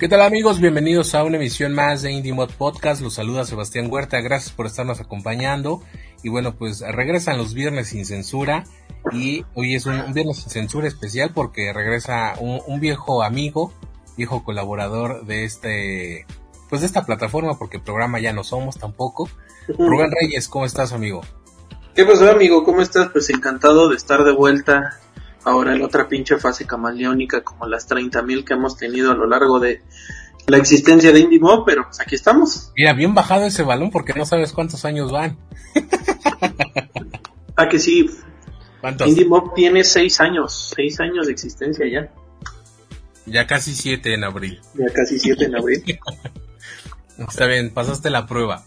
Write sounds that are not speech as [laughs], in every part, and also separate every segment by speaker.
Speaker 1: ¿Qué tal amigos? Bienvenidos a una emisión más de Indie Mod Podcast. Los saluda Sebastián Huerta. Gracias por estarnos acompañando. Y bueno, pues regresan los viernes sin censura. Y hoy es un, viernes sin censura especial porque regresa un, viejo amigo, viejo colaborador de este, pues de esta plataforma, porque programa ya no somos tampoco. Rubén Reyes, ¿cómo estás, amigo?
Speaker 2: ¿Qué pasó, amigo? ¿Cómo estás? Pues encantado de estar de vuelta ahora en otra pinche fase camaleónica como las 30.000 que hemos tenido a lo largo de la existencia de IndieMob, pero pues aquí estamos.
Speaker 1: Mira, bien bajado ese balón porque no sabes cuántos años van. [laughs]
Speaker 2: ah, que sí. ¿Cuántos? IndieMob tiene 6 años, 6 años de existencia ya.
Speaker 1: Ya casi 7 en abril.
Speaker 2: Ya casi 7 en abril. [laughs]
Speaker 1: Está bien, pasaste la prueba.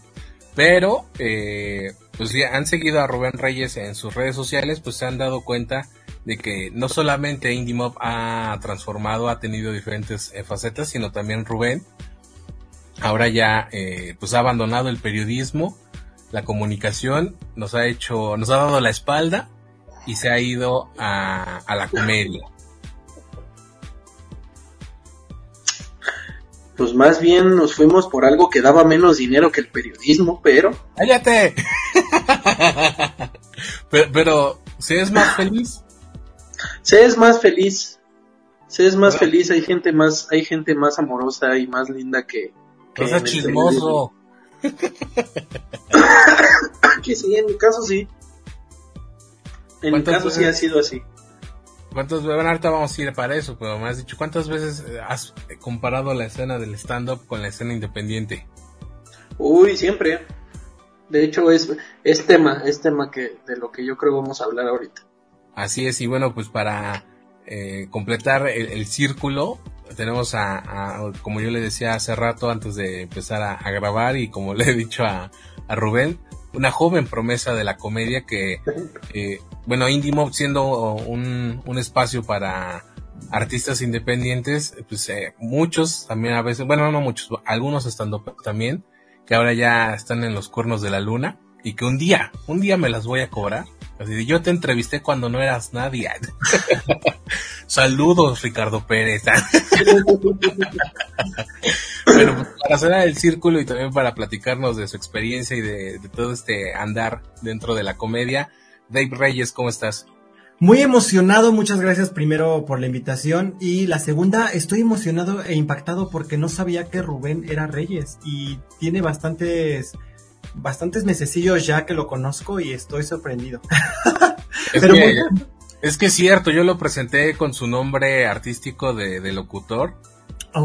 Speaker 1: Pero, eh, pues ya han seguido a Rubén Reyes en sus redes sociales, pues se han dado cuenta de que no solamente IndieMob ha transformado, ha tenido diferentes eh, facetas, sino también Rubén. Ahora ya eh, pues ha abandonado el periodismo, la comunicación, nos ha hecho, nos ha dado la espalda y se ha ido a, a la comedia.
Speaker 2: Pues más bien nos fuimos por algo que daba menos dinero que el periodismo, pero...
Speaker 1: ¡Cállate! [laughs] pero, pero, ¿se es más feliz?
Speaker 2: Se es más feliz, se es más feliz, hay gente más, hay gente más amorosa y más linda que...
Speaker 1: que no chismoso. [coughs]
Speaker 2: que sí, en mi caso sí. En mi caso sí ha sido así.
Speaker 1: ¿Cuántas veces, bueno, ahorita vamos a ir para eso, pero me has dicho, ¿cuántas veces has comparado la escena del stand-up con la escena independiente?
Speaker 2: Uy, siempre. De hecho, es, es tema, es tema que, de lo que yo creo vamos a hablar ahorita.
Speaker 1: Así es, y bueno, pues para eh, completar el, círculo, tenemos a, como yo le decía hace rato antes de empezar a, grabar y como [laughs] le he dicho a, Rubén, una joven promesa de la comedia que, eh, bueno, Indie siendo un, un espacio para artistas independientes, pues eh, muchos también a veces, bueno, no muchos, algunos estando también, que ahora ya están en los cuernos de la luna y que un día, un día me las voy a cobrar Así yo te entrevisté cuando no eras nadie. [laughs] Saludos, Ricardo Pérez. [laughs] bueno, pues, para cerrar el círculo y también para platicarnos de su experiencia y de, todo este andar dentro de la comedia, Dave Reyes, ¿cómo estás?
Speaker 3: Muy emocionado, muchas gracias primero por la invitación y la segunda, estoy emocionado e impactado porque no sabía que Rubén era Reyes y tiene bastantes bastantes mesecillos ya que lo conozco y estoy sorprendido. [laughs]
Speaker 1: Es, que, es que es cierto, yo lo presenté con su nombre artístico de, locutor.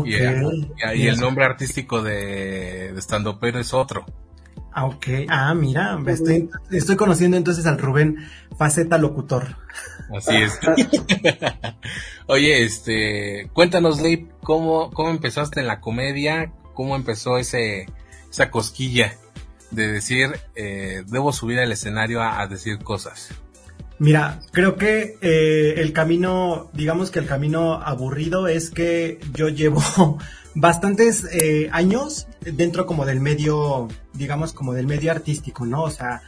Speaker 1: Y, el nombre artístico de, de pero es otro.
Speaker 3: Ah, ok. Ah, mira, estoy, estoy conociendo entonces al Rubén Faceta Locutor.
Speaker 1: Así es. [laughs] Oye, este, cuéntanos, Dave, ¿cómo, cómo empezaste en la comedia? ¿Cómo empezó ese, esa cosquilla? De decir, eh, debo subir al escenario a, decir cosas?
Speaker 3: Mira, creo que eh, el camino, digamos que el camino aburrido es que yo llevo [laughs] bastantes eh, años dentro como del medio, digamos como del medio artístico, ¿no? O sea,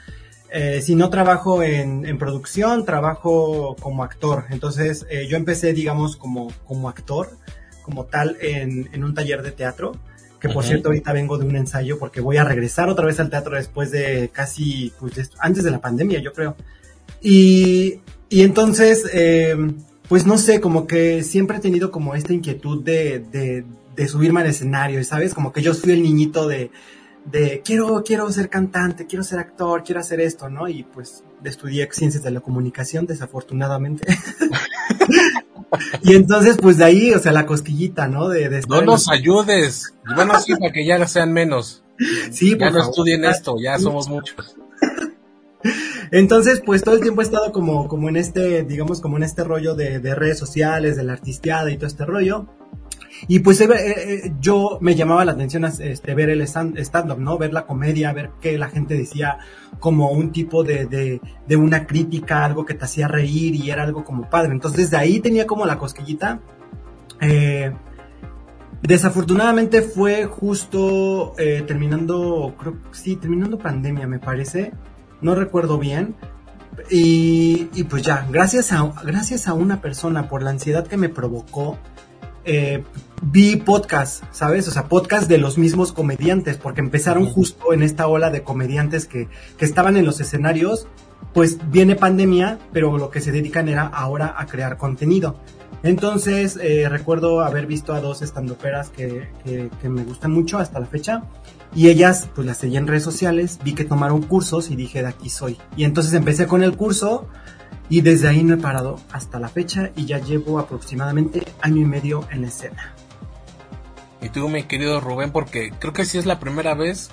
Speaker 3: si no trabajo en, producción, trabajo como actor. Entonces, yo empecé, digamos, como, como actor, como tal, en, en un taller de teatro que por cierto ahorita vengo de un ensayo porque voy a regresar otra vez al teatro después de casi, pues antes de la pandemia yo creo. Y, y entonces, eh, pues no sé, como que siempre he tenido como esta inquietud de, de, de subirme al escenario, ¿sabes? Como que yo fui el niñito de, de quiero, quiero ser cantante, quiero ser actor, quiero hacer esto, ¿no? Y pues estudié ciencias de la comunicación, desafortunadamente. [laughs] [laughs] y entonces, pues de ahí, o sea, la cosquillita, ¿no? De,
Speaker 1: no nos ayudes. Bueno, sí, para que ya sean menos. Sí, ya no estudien esto, ya somos muchos. [laughs]
Speaker 3: Entonces, pues todo el tiempo he estado como, como en este, digamos, como en este rollo de, de redes sociales, de la artisteada y todo este rollo. Y pues eh, eh, yo me llamaba la atención este, ver el stand-up, ¿no? Ver la comedia, ver que la gente decía como un tipo de, de, de, una crítica, algo que te hacía reír y era algo como padre. Entonces desde ahí tenía como la cosquillita. Eh, desafortunadamente fue justo terminando, creo sí, terminando pandemia me parece, no recuerdo bien. Y, y pues ya, gracias a, gracias a una persona por la ansiedad que me provocó, eh, vi podcast, ¿sabes? O sea, podcast de los mismos comediantes, porque empezaron justo en esta ola de comediantes que, que estaban en los escenarios, pues viene pandemia, pero lo que se dedican era ahora a crear contenido. Entonces, eh, recuerdo haber visto a dos estandoperas que, que, que, me gustan mucho hasta la fecha. Y ellas, pues las seguí en redes sociales, vi que tomaron cursos y dije, de aquí soy. Y entonces empecé con el curso, y desde ahí no he parado hasta la fecha y ya llevo aproximadamente año y medio en escena.
Speaker 1: Y tú, mi querido Rubén, porque creo que sí es la primera vez,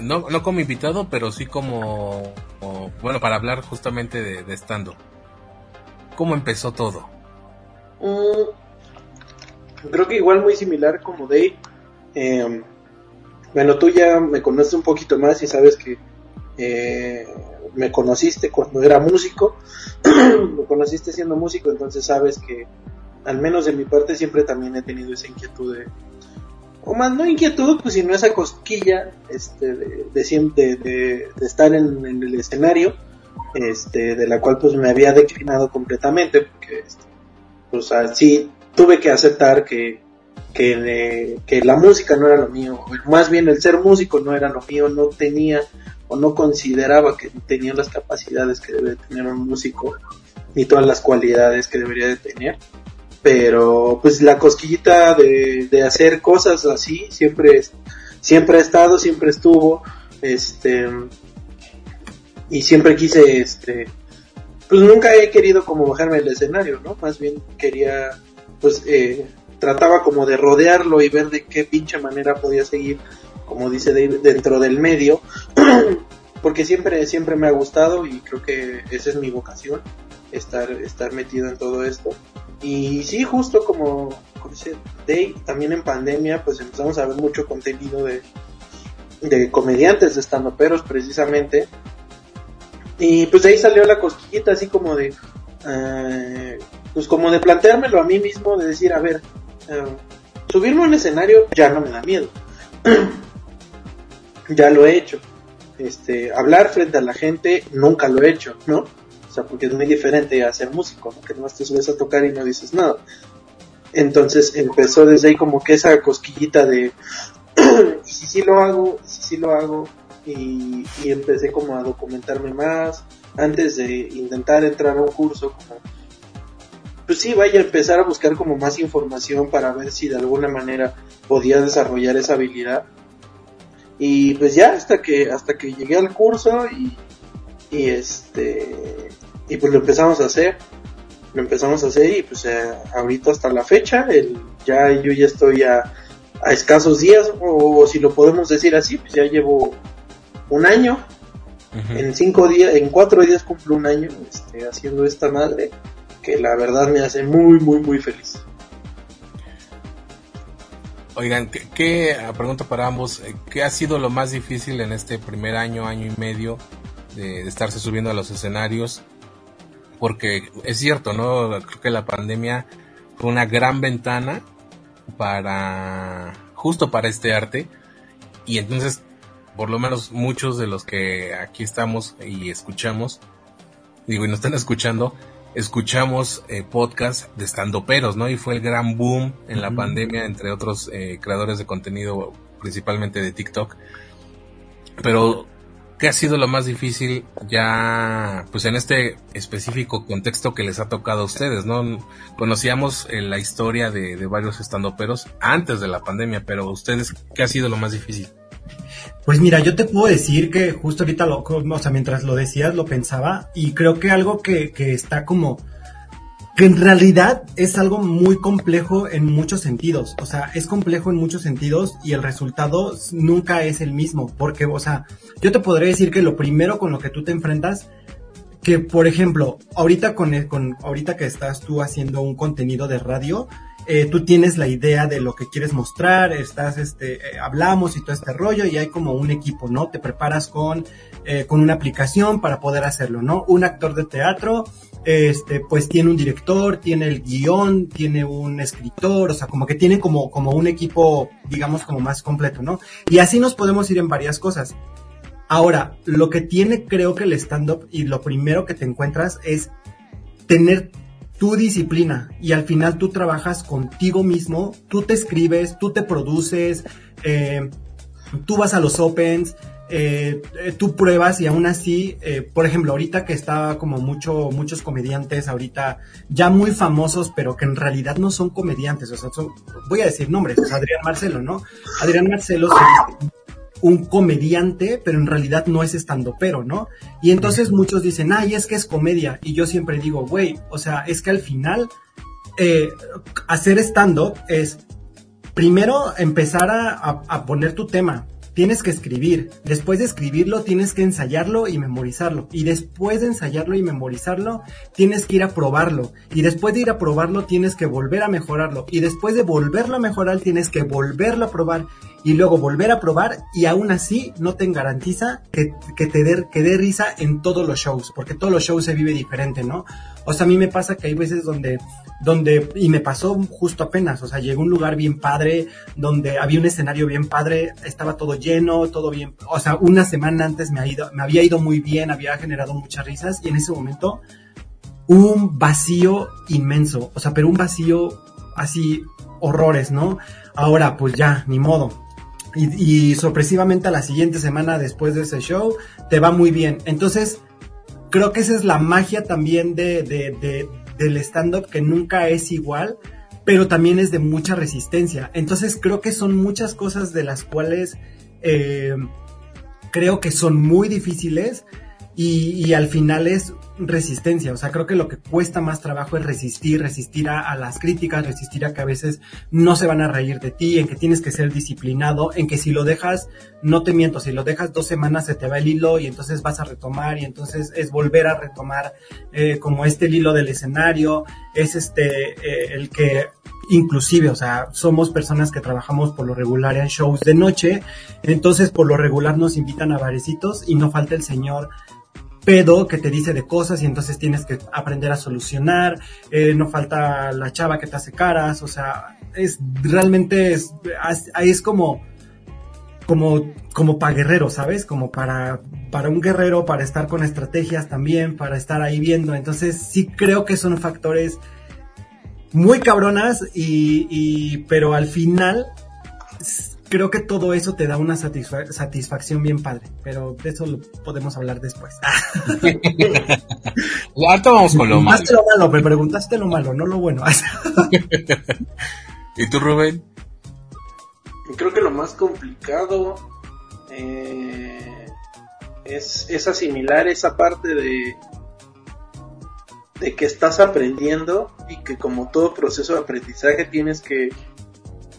Speaker 1: no, no como invitado, pero sí como, bueno, para hablar justamente de, estando. ¿Cómo empezó todo?
Speaker 2: Mm, creo que igual muy similar como Dave. Em, bueno, tú ya me conoces un poquito más y sabes que eh, me conociste cuando era músico, [clears throat] me conociste siendo músico, entonces sabes que al menos de mi parte siempre también he tenido esa inquietud de, o más no inquietud, pues sino esa cosquilla este, de, de, de, estar en, el escenario, este, de la cual pues me había declinado completamente, porque este, pues así tuve que aceptar que, que, que la música no era lo mío, más bien el ser músico no era lo mío, no tenía o no consideraba que tenía las capacidades que debe tener un músico ni todas las cualidades que debería de tener pero pues la cosquillita de, de hacer cosas así siempre siempre ha estado siempre estuvo este y siempre quise este pues nunca he querido como bajarme del escenario no más bien quería pues eh, trataba como de rodearlo y ver de qué pinche manera podía seguir como dice David, dentro del medio, [clears throat] porque siempre, siempre me ha gustado y creo que esa es mi vocación, estar, estar metido en todo esto. Y sí, justo como, dice Dave, también en pandemia, pues empezamos a ver mucho contenido de, de comediantes, de estandoperos precisamente. Y pues de ahí salió la cosquillita así como de, eh, pues como de planteármelo a mí mismo, de decir, a ver, eh, subirme a un escenario ya no me da miedo. [clears throat] ya lo he hecho. Este, hablar frente a la gente nunca lo he hecho, ¿no? O sea, porque es muy diferente a ser músico, ¿no? que no te subes a tocar y no dices nada. Entonces empezó desde ahí como que esa cosquillita de, [clears throat] si sí lo hago, y si sí lo hago, y, y, empecé como a documentarme más, antes de intentar entrar a un curso, como, pues sí, vaya a empezar a buscar como más información para ver si de alguna manera podía desarrollar esa habilidad y pues ya hasta que hasta que llegué al curso y, y este y pues lo empezamos a hacer. Lo empezamos a hacer y pues eh, ahorita hasta la fecha el, ya yo ya estoy a, a escasos días o, si lo podemos decir así pues ya llevo un año. En cinco días en cuatro días cumplo un año este, haciendo esta madre que la verdad me hace muy muy muy feliz
Speaker 1: Oigan, ¿qué, qué ah, pregunta para ambos, eh, ¿qué ha sido lo más difícil en este primer año, año y medio de, estarse subiendo a los escenarios? Porque es cierto, ¿no? Creo que la pandemia fue una gran ventana para, justo para este arte. Y entonces, por lo menos muchos de los que aquí estamos y escuchamos, digo, y nos están escuchando, escuchamos eh, podcast de estandoperos, ¿no? Y fue el gran boom en la pandemia entre otros eh, creadores de contenido, principalmente de TikTok. Pero, ¿qué ha sido lo más difícil ya, pues en este específico contexto que les ha tocado a ustedes, ¿no? Conocíamos eh, la historia de, de varios estandoperos antes de la pandemia, pero ustedes, ¿qué ha sido lo más difícil?
Speaker 3: Pues mira, yo te puedo decir que justo ahorita, lo, o sea, mientras lo decías, lo pensaba y creo que algo que, que está como que en realidad es algo muy complejo en muchos sentidos. O sea, es complejo en muchos sentidos y el resultado nunca es el mismo. Porque, o sea, yo te podría decir que lo primero con lo que tú te enfrentas, que por ejemplo, ahorita con, con ahorita que estás tú haciendo un contenido de radio, eh, tú tienes la idea de lo que quieres mostrar, estás, este, eh, hablamos y todo este rollo y hay como un equipo, ¿no? Te preparas con, eh, con una aplicación para poder hacerlo, ¿no? Un actor de teatro, este, pues tiene un director, tiene el guion, tiene un escritor, o sea, como que tiene como, como un equipo, digamos, como más completo, ¿no? Y así nos podemos ir en varias cosas. Ahora, lo que tiene creo que el stand-up y lo primero que te encuentras es tener tu disciplina y al final tú trabajas contigo mismo, tú te escribes, tú te produces, eh, tú vas a los opens, eh, eh, tú pruebas y aún así, por ejemplo, ahorita que está como mucho, muchos comediantes ahorita ya muy famosos, pero que en realidad no son comediantes, o sea, son, voy a decir nombres, Adrián Marcelo, ¿no? Adrián Marcelo un comediante, pero en realidad no es estando pero, ¿no? Y entonces muchos dicen, ay, es que es comedia. Y yo siempre digo, güey, o sea, es que al final eh, hacer stand-up es primero empezar a, a, poner tu tema, tienes que escribir. Después de escribirlo, tienes que ensayarlo y memorizarlo. Y después de ensayarlo y memorizarlo, tienes que ir a probarlo. Y después de ir a probarlo, tienes que volver a mejorarlo. Y después de volverlo a mejorar, tienes que volverlo a probar. Y luego volver a probar. Y aún así, no te garantiza que, que te dé dé risa en todos los shows. Porque todos los shows se vive diferente, ¿no? O sea, a mí me pasa que hay veces donde donde, y me pasó justo apenas, o sea, llegó a un lugar bien padre, donde había un escenario bien padre, estaba todo lleno, todo bien, o sea, una semana antes me, ha ido, me había ido muy bien, había generado muchas risas, y en ese momento un vacío inmenso, o sea, pero un vacío así, horrores, ¿no? Ahora, pues ya, ni modo. Y, y sorpresivamente a la siguiente semana después de ese show, te va muy bien. Entonces, creo que esa es la magia también de, de, de, del stand-up que nunca es igual, pero también es de mucha resistencia. Entonces creo que son muchas cosas de las cuales eh, creo que son muy difíciles y, al final es resistencia. O sea, creo que lo que cuesta más trabajo es resistir, resistir a, las críticas, resistir a que a veces no se van a reír de ti, en que tienes que ser disciplinado, en que si lo dejas, no te miento, si lo dejas dos semanas se te va el hilo y entonces vas a retomar y entonces es volver a retomar eh, como este hilo del escenario, es este eh, el que inclusive, o sea, somos personas que trabajamos por lo regular en shows de noche, entonces por lo regular nos invitan a barecitos y no falta el señor pedo que te dice de cosas y entonces tienes que aprender a solucionar, eh, no falta la chava que te hace caras, o sea, es realmente es, es como, como, como para guerrero, ¿sabes? Como para, para un guerrero, para estar con estrategias también, para estar ahí viendo, entonces sí creo que son factores muy cabronas y pero al final creo que todo eso te da una satisfacción bien padre, pero de eso lo podemos hablar después. [laughs]
Speaker 1: Ahorita vamos con lo malo.
Speaker 3: lo malo, me preguntaste lo malo, no lo bueno. [laughs]
Speaker 1: ¿Y tú, Rubén?
Speaker 2: Creo que lo más complicado eh, es, es asimilar esa parte de de que estás aprendiendo y que como todo proceso de aprendizaje tienes que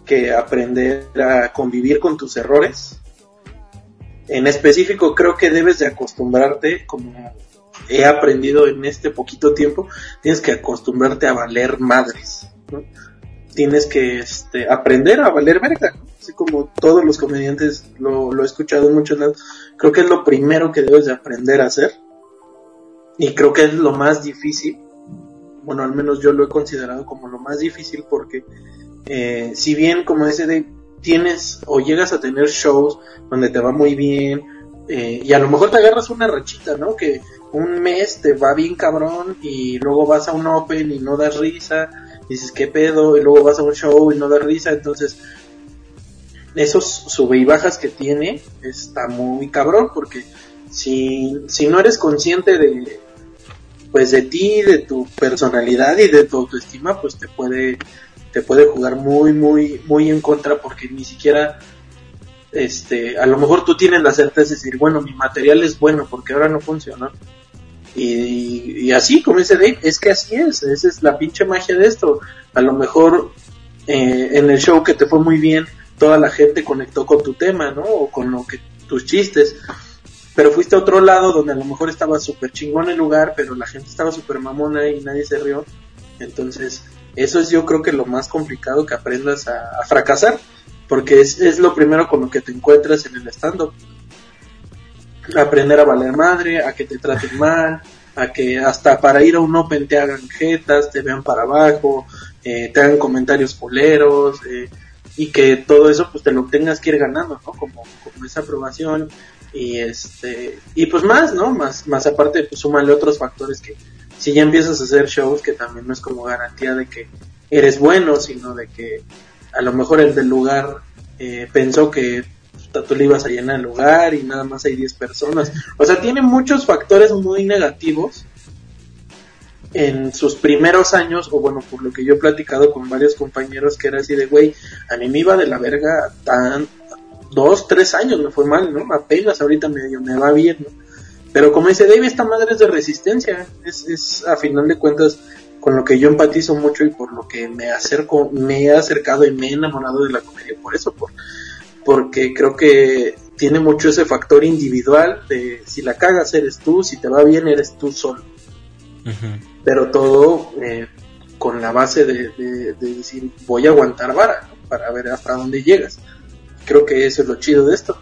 Speaker 2: que aprender a convivir con tus errores. En específico, creo que debes de acostumbrarte, como he aprendido en este poquito tiempo, tienes que acostumbrarte a valer madres. Tienes que este, aprender a valer verga, así como todos los comediantes lo, lo he escuchado en muchos lados. Creo que es lo primero que debes de aprender a hacer. Y creo que es lo más difícil. Bueno, al menos yo lo he considerado como lo más difícil porque eh, si bien como ese de tienes o llegas a tener shows donde te va muy bien eh, y a lo mejor te agarras una rachita, ¿no? Que un mes te va bien cabrón y luego vas a un open y no das risa, dices qué pedo y luego vas a un show y no das risa, entonces esos sube y bajas que tiene está muy cabrón porque si, si no eres consciente de pues de ti, de tu personalidad y de tu autoestima, pues te puede te puede jugar muy, muy, muy en contra porque ni siquiera, este, a lo mejor tú tienes la certeza de decir, bueno, mi material es bueno porque ahora no funciona. Y, así, como dice Dave, es que así es, esa es la pinche magia de esto. A lo mejor eh, en el show que te fue muy bien, toda la gente conectó con tu tema, ¿no? O con lo que tus chistes. Pero fuiste a otro lado donde a lo mejor estaba súper chingón el lugar, pero la gente estaba súper mamona y nadie se rió. Entonces, Eso es yo creo que lo más complicado que aprendas a, fracasar, porque es, es, lo primero con lo que te encuentras en el stand-up. Aprender a valer madre, a que te traten [laughs] mal, a que hasta para ir a un open te hagan jetas, te vean para abajo, eh, te hagan comentarios poleros, eh, y que todo eso pues te lo tengas que ir ganando, ¿no? Como, como esa aprobación y este y pues más, ¿no? Más más aparte pues súmale otros factores que si ya empiezas a hacer shows que también no es como garantía de que eres bueno, sino de que a lo mejor el del lugar eh, pensó que tú le ibas a llenar el lugar y nada más hay 10 personas. O sea, tiene muchos factores muy negativos en sus primeros años, o bueno, por lo que yo he platicado con varios compañeros, que era así de, güey, a mí me iba de la verga tan dos, tres años me fue mal, ¿no? Apenas ahorita medio me va bien, ¿no? Pero como dice David, esta madre es de resistencia, es, es a final de cuentas con lo que yo empatizo mucho y por lo que me acerco, me he acercado y me he enamorado de la comedia, por eso, por, porque creo que tiene mucho ese factor individual de si la cagas eres tú, si te va bien eres tú solo pero todo eh, con la base de, decir voy a aguantar vara para ver hasta dónde llegas. Creo que eso es lo chido de esto.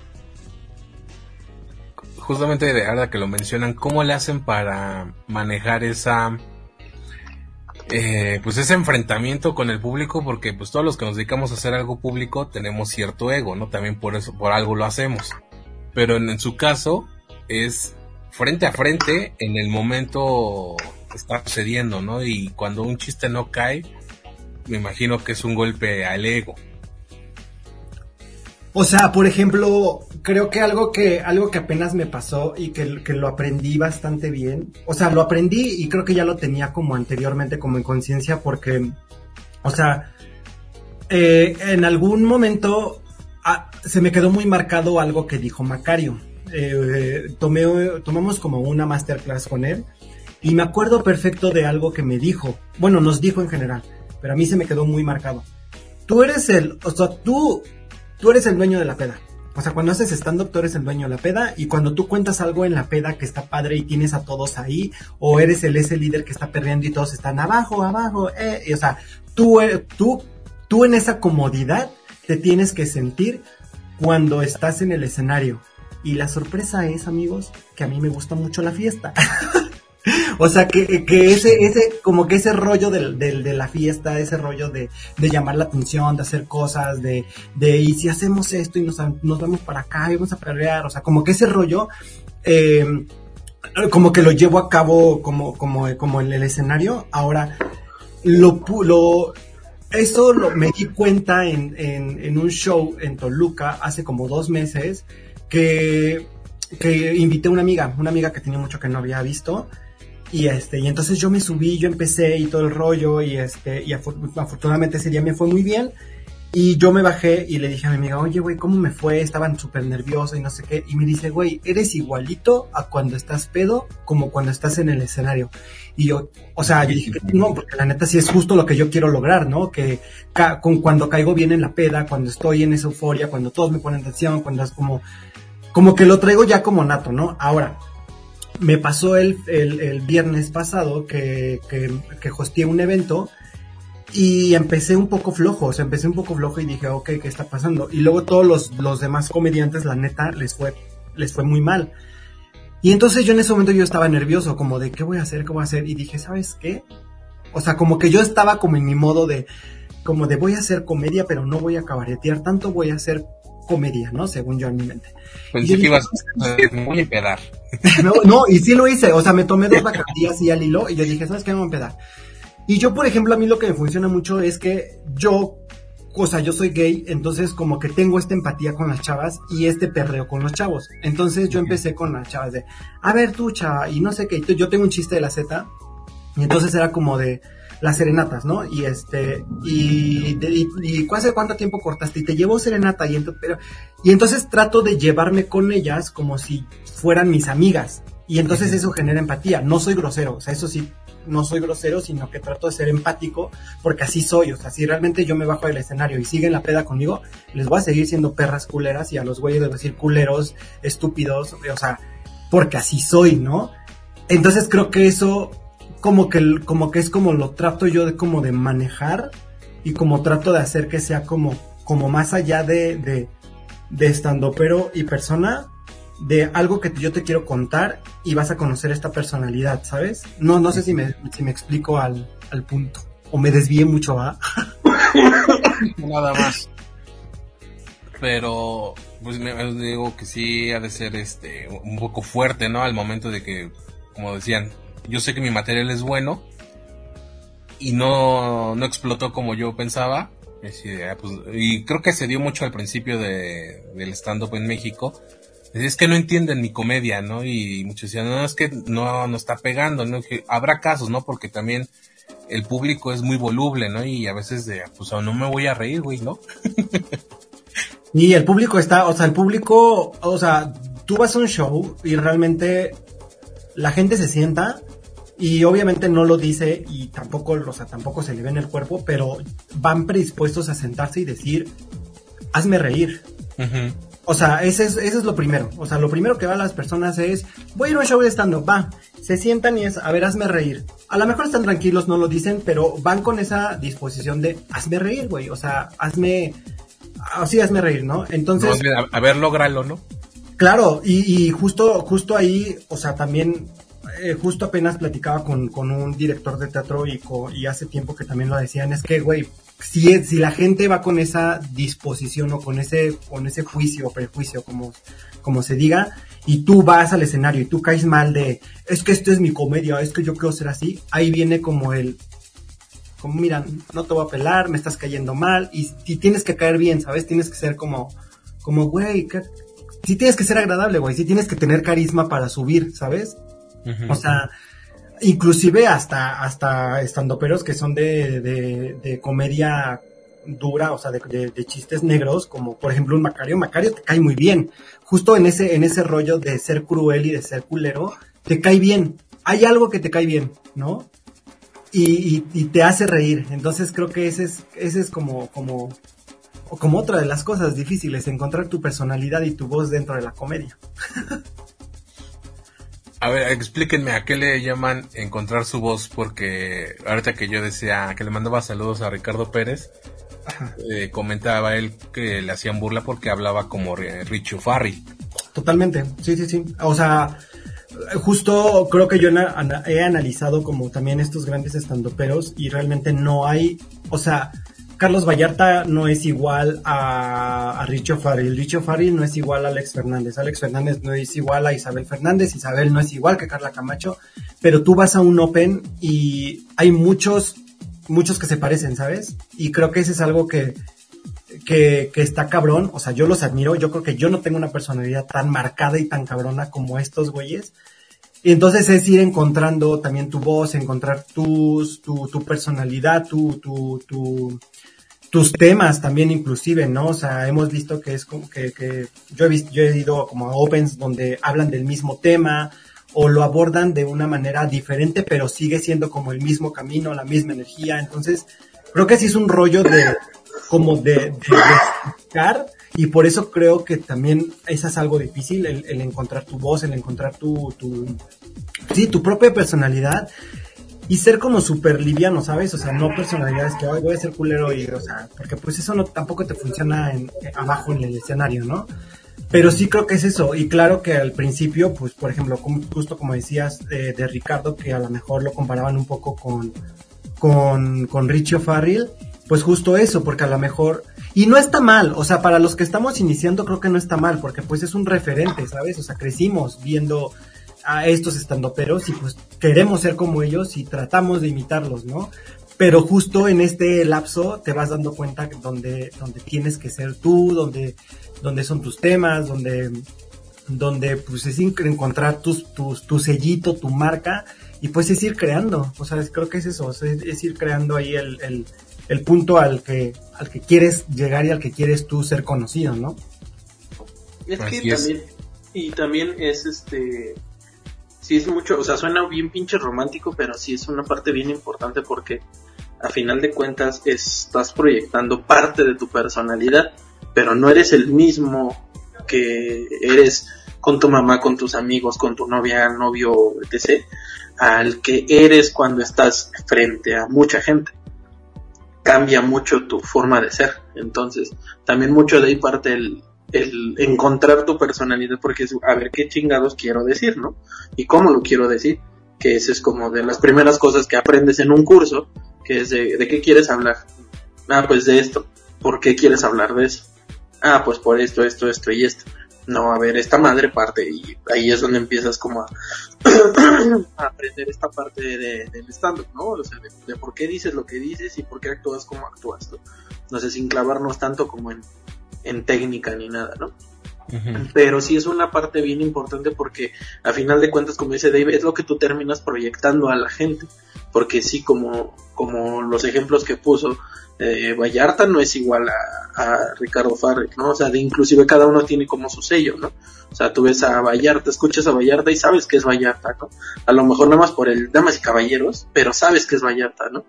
Speaker 1: Justamente de ahora que lo mencionan, ¿cómo le hacen para manejar esa eh, pues ese enfrentamiento con el público? Porque pues todos los que nos dedicamos a hacer algo público tenemos cierto ego, ¿no? También por eso, por algo lo hacemos. Pero en su caso es frente a frente en el momento está sucediendo, ¿no? Y cuando un chiste no cae, me imagino que es un golpe al ego.
Speaker 3: O sea, por ejemplo, creo que algo que, algo que apenas me pasó y que, lo aprendí bastante bien. O sea, lo aprendí y creo que ya lo tenía como anteriormente, como en conciencia, porque, o sea, eh, en algún momento ah, se me quedó muy marcado algo que dijo Macario. Eh, tomé, tomamos como una masterclass con él y me acuerdo perfecto de algo que me dijo, bueno, nos dijo en general, pero a mí se me quedó muy marcado. Tú eres el, o sea, tú, tú eres el dueño de la peda. O sea, cuando haces stand-up, tú eres el dueño de la peda y cuando tú cuentas algo en la peda que está padre y tienes a todos ahí, o eres el ese líder que está perdiendo y todos están abajo, abajo, eh, o sea, tú, eh, tú, tú en esa comodidad te tienes que sentir cuando estás en el escenario. Y la sorpresa es, amigos, que a mí me gusta mucho la fiesta. [laughs] O sea, que, que ese, ese, como que ese rollo de la fiesta, ese rollo de, de llamar la atención, de hacer cosas, de, de, y si hacemos esto y nos, nos vamos para acá vamos a pelear, o sea, como que ese rollo, eh, como que lo llevo a cabo como, como, como en el escenario. Ahora, lo, lo, eso lo, me di cuenta en, en, en un show en Toluca hace como dos meses que, que invité a una amiga, una amiga que tenía mucho que no había visto y este, y entonces yo me subí, yo empecé y todo el rollo, y este, y afortunadamente ese día me fue muy bien. Y yo me bajé y le dije a mi amiga, oye, güey, ¿cómo me fue? Estaban súper nerviosos y no sé qué. Y me dice, güey, eres igualito a cuando estás pedo como cuando estás en el escenario. Y yo, o sea, yo dije que no, porque la neta sí es justo lo que yo quiero lograr, ¿no? Que con, cuando caigo bien en la peda, cuando estoy en esa euforia, cuando todos me ponen atención, cuando es como, como que lo traigo ya como nato, ¿no? Ahora, me pasó el, el, viernes pasado que, que, que hosteé un evento y empecé un poco flojo, o sea, empecé un poco flojo y dije, ok, ¿qué está pasando? Y luego todos los, los demás comediantes, la neta, les fue, les fue muy mal. Y entonces yo en ese momento yo estaba nervioso, como de, ¿qué voy a hacer? ¿Qué voy a hacer? Y dije, ¿sabes qué? O sea, como que yo estaba como en mi modo de, como de voy a hacer comedia, pero no voy a cabaretear tanto, voy a hacer comedia, ¿no? Según yo en mi mente.
Speaker 1: Pensé que ibas a muy empedar. [laughs]
Speaker 3: No, no, y sí lo hice, o sea, me tomé dos vacaciones y al hilo y yo dije, ¿sabes qué? Me voy a empedar. Y yo, por ejemplo, a mí lo que me funciona mucho es que yo, o sea, yo soy gay, entonces como que tengo esta empatía con las chavas y este perreo con los chavos. Entonces yo empecé con las chavas de, a ver tú, chava, y no sé qué, yo tengo un chiste de la Z, y entonces era como de, las serenatas, ¿no? Y este, y, y, y ¿hace cuánto tiempo cortaste? Y te llevo serenata, y, entonces, pero, y entonces trato de llevarme con ellas como si fueran mis amigas. Y entonces eso genera empatía. No soy grosero, o sea, eso sí, no soy grosero, sino que trato de ser empático, porque así soy. O sea, si realmente yo me bajo del escenario y siguen la peda conmigo, les voy a seguir siendo perras culeras y a los güeyes les voy a decir culeros, estúpidos, o sea, porque así soy, ¿no? Entonces creo que eso como que, como que es como lo trato yo de como de manejar y como trato de hacer que sea como, como más allá de, de, estando pero y persona, de algo que yo te quiero contar y vas a conocer esta personalidad, ¿sabes? No, no sé si me, si me explico al, al punto. O me desvié mucho, ¿ah? [laughs]
Speaker 1: Nada más. Pero, pues me, digo que sí ha de ser este un poco fuerte, ¿no? Al momento de que, como decían, yo sé que mi material es bueno y no, no explotó como yo pensaba. Ah, pues, y creo que se dio mucho al principio de, del stand-up en México. Es que no entienden mi comedia, ¿no? Y muchos decían, no, es que no, no está pegando, ¿no? Habrá casos, ¿no? Porque también el público es muy voluble, ¿no? Y a veces de, pues no me voy a reír, güey, ¿no? [laughs]
Speaker 3: y el público está, o sea, el público, o sea, tú vas a un show y realmente la gente se sienta y obviamente no lo dice y tampoco, o sea, tampoco se le ve en el cuerpo, pero van predispuestos a sentarse y decir, hazme reír. O sea, ese es, es lo primero. O sea, lo primero que va a las personas es, voy a ir a un show de stand-up, va. Se sientan y es, a ver, hazme reír. A lo mejor están tranquilos, no lo dicen, pero van con esa disposición de, hazme reír, güey. O sea, hazme, así hazme reír, ¿no? Entonces...
Speaker 1: a, ver, lógralo, ¿no?
Speaker 3: Claro, y, y justo, justo ahí, o sea, también eh, justo apenas platicaba con, con, un director de teatro y, y hace tiempo que también lo decían, es que, güey, si, si la gente va con esa disposición o con ese, con ese juicio o prejuicio, como, como se diga, y tú vas al escenario y tú caes mal de, es que esto es mi comedia, es que yo quiero ser así, ahí viene como el, como mira, no te voy a pelar, me estás cayendo mal, y, tienes que caer bien, ¿sabes? Tienes que ser como, como, güey, si tienes que ser agradable, güey, si tienes que tener carisma para subir, ¿sabes? O sea, inclusive hasta, hasta estandoperos que son de, de, comedia dura, o sea, de, de, chistes negros, como por ejemplo un Macario. Macario te cae muy bien. Justo en ese, en ese rollo de ser cruel y de ser culero, te cae bien. Hay algo que te cae bien, ¿no? Y, y, te hace reír. Entonces creo que ese es, ese es como, como, como otra de las cosas difíciles, encontrar tu personalidad y tu voz dentro de la comedia.
Speaker 1: A ver, explíquenme a qué le llaman encontrar su voz, porque ahorita que yo decía que le mandaba saludos a Ricardo Pérez, eh, comentaba él que le hacían burla porque hablaba como Richo Farri.
Speaker 3: Totalmente, sí, sí, sí. O sea, justo creo que yo he analizado como también estos grandes estandoperos y realmente no hay, o sea, Carlos Vallarta no es igual a, a Richo Farrell. Richo Farrell no es igual a Alex Fernández. Alex Fernández no es igual a Isabel Fernández. Isabel no es igual que Carla Camacho. Pero tú vas a un Open y hay muchos, muchos que se parecen, ¿sabes? Y creo que ese es algo que, que, que está cabrón. O sea, yo los admiro. Yo creo que yo no tengo una personalidad tan marcada y tan cabrona como estos güeyes. Y entonces es ir encontrando también tu voz, encontrar tus, tu, tu personalidad, tu, tu, tu, tus temas también inclusive, ¿no? O sea, hemos visto que es como que, que yo he visto, yo he ido como a opens donde hablan del mismo tema o lo abordan de una manera diferente, pero sigue siendo como el mismo camino, la misma energía. Entonces, creo que sí es un rollo de como de, de, y por eso creo que también eso es algo difícil, el, encontrar tu voz, el encontrar tu, tu, sí, tu propia personalidad y ser como súper liviano, ¿sabes? O sea, no personalidades que, voy a ser culero y, o sea, porque pues eso no tampoco te funciona en, abajo en el escenario, ¿no? Pero sí creo que es eso. Y claro que al principio, pues, por ejemplo, justo como decías de, de Ricardo, que a lo mejor lo comparaban un poco con, con, con Richie Farrell, pues justo eso, porque a lo mejor y no está mal, o sea, para los que estamos iniciando creo que no está mal, porque pues es un referente, ¿sabes? O sea, crecimos viendo a estos estandoperos y pues queremos ser como ellos y tratamos de imitarlos, ¿no? Pero justo en este lapso te vas dando cuenta donde, donde tienes que ser tú, donde, donde son tus temas, donde, donde pues es encontrar tus, tus, tu sellito, tu marca y pues es ir creando, o sea, creo que es eso, es, ir creando ahí el, el, el punto al que, al que quieres llegar y al que quieres tú ser conocido, ¿no?
Speaker 2: Es que también, y también es este, sí es mucho, o sea, suena bien pinche romántico, pero sí es una parte bien importante porque a final de cuentas estás proyectando parte de tu personalidad, pero no eres el mismo que eres con tu mamá, con tus amigos, con tu novia, novio, etc. al que eres cuando estás frente a mucha gente. Cambia mucho tu forma de ser. Entonces, también mucho de ahí parte el, el encontrar tu personalidad, porque es a ver qué chingados quiero decir, ¿no? Y cómo lo quiero decir, que ese es como de las primeras cosas que aprendes en un curso, que es de, de qué quieres hablar. Ah, pues de esto. ¿Por qué quieres hablar de eso? Ah, pues por esto, esto, esto y esto no, a ver, esta madre parte y ahí es donde empiezas como a, [coughs] aprender esta parte de, del stand-up, ¿no? O sea, de, por qué dices lo que dices y por qué actúas como actúas, ¿no? No sé, sin clavarnos tanto como en, en técnica ni nada, ¿no? Pero sí es una parte bien importante porque a final de cuentas, como dice David, es lo que tú terminas proyectando a la gente. Porque sí, como, como los ejemplos que puso, eh, Vallarta no es igual a, Ricardo Farrell, ¿no? O sea, de, inclusive cada uno tiene como su sello, ¿no? O sea, tú ves a Vallarta, escuchas a Vallarta y sabes que es Vallarta, ¿no? A lo mejor nada más por el Damas y Caballeros, pero sabes que es Vallarta, ¿no?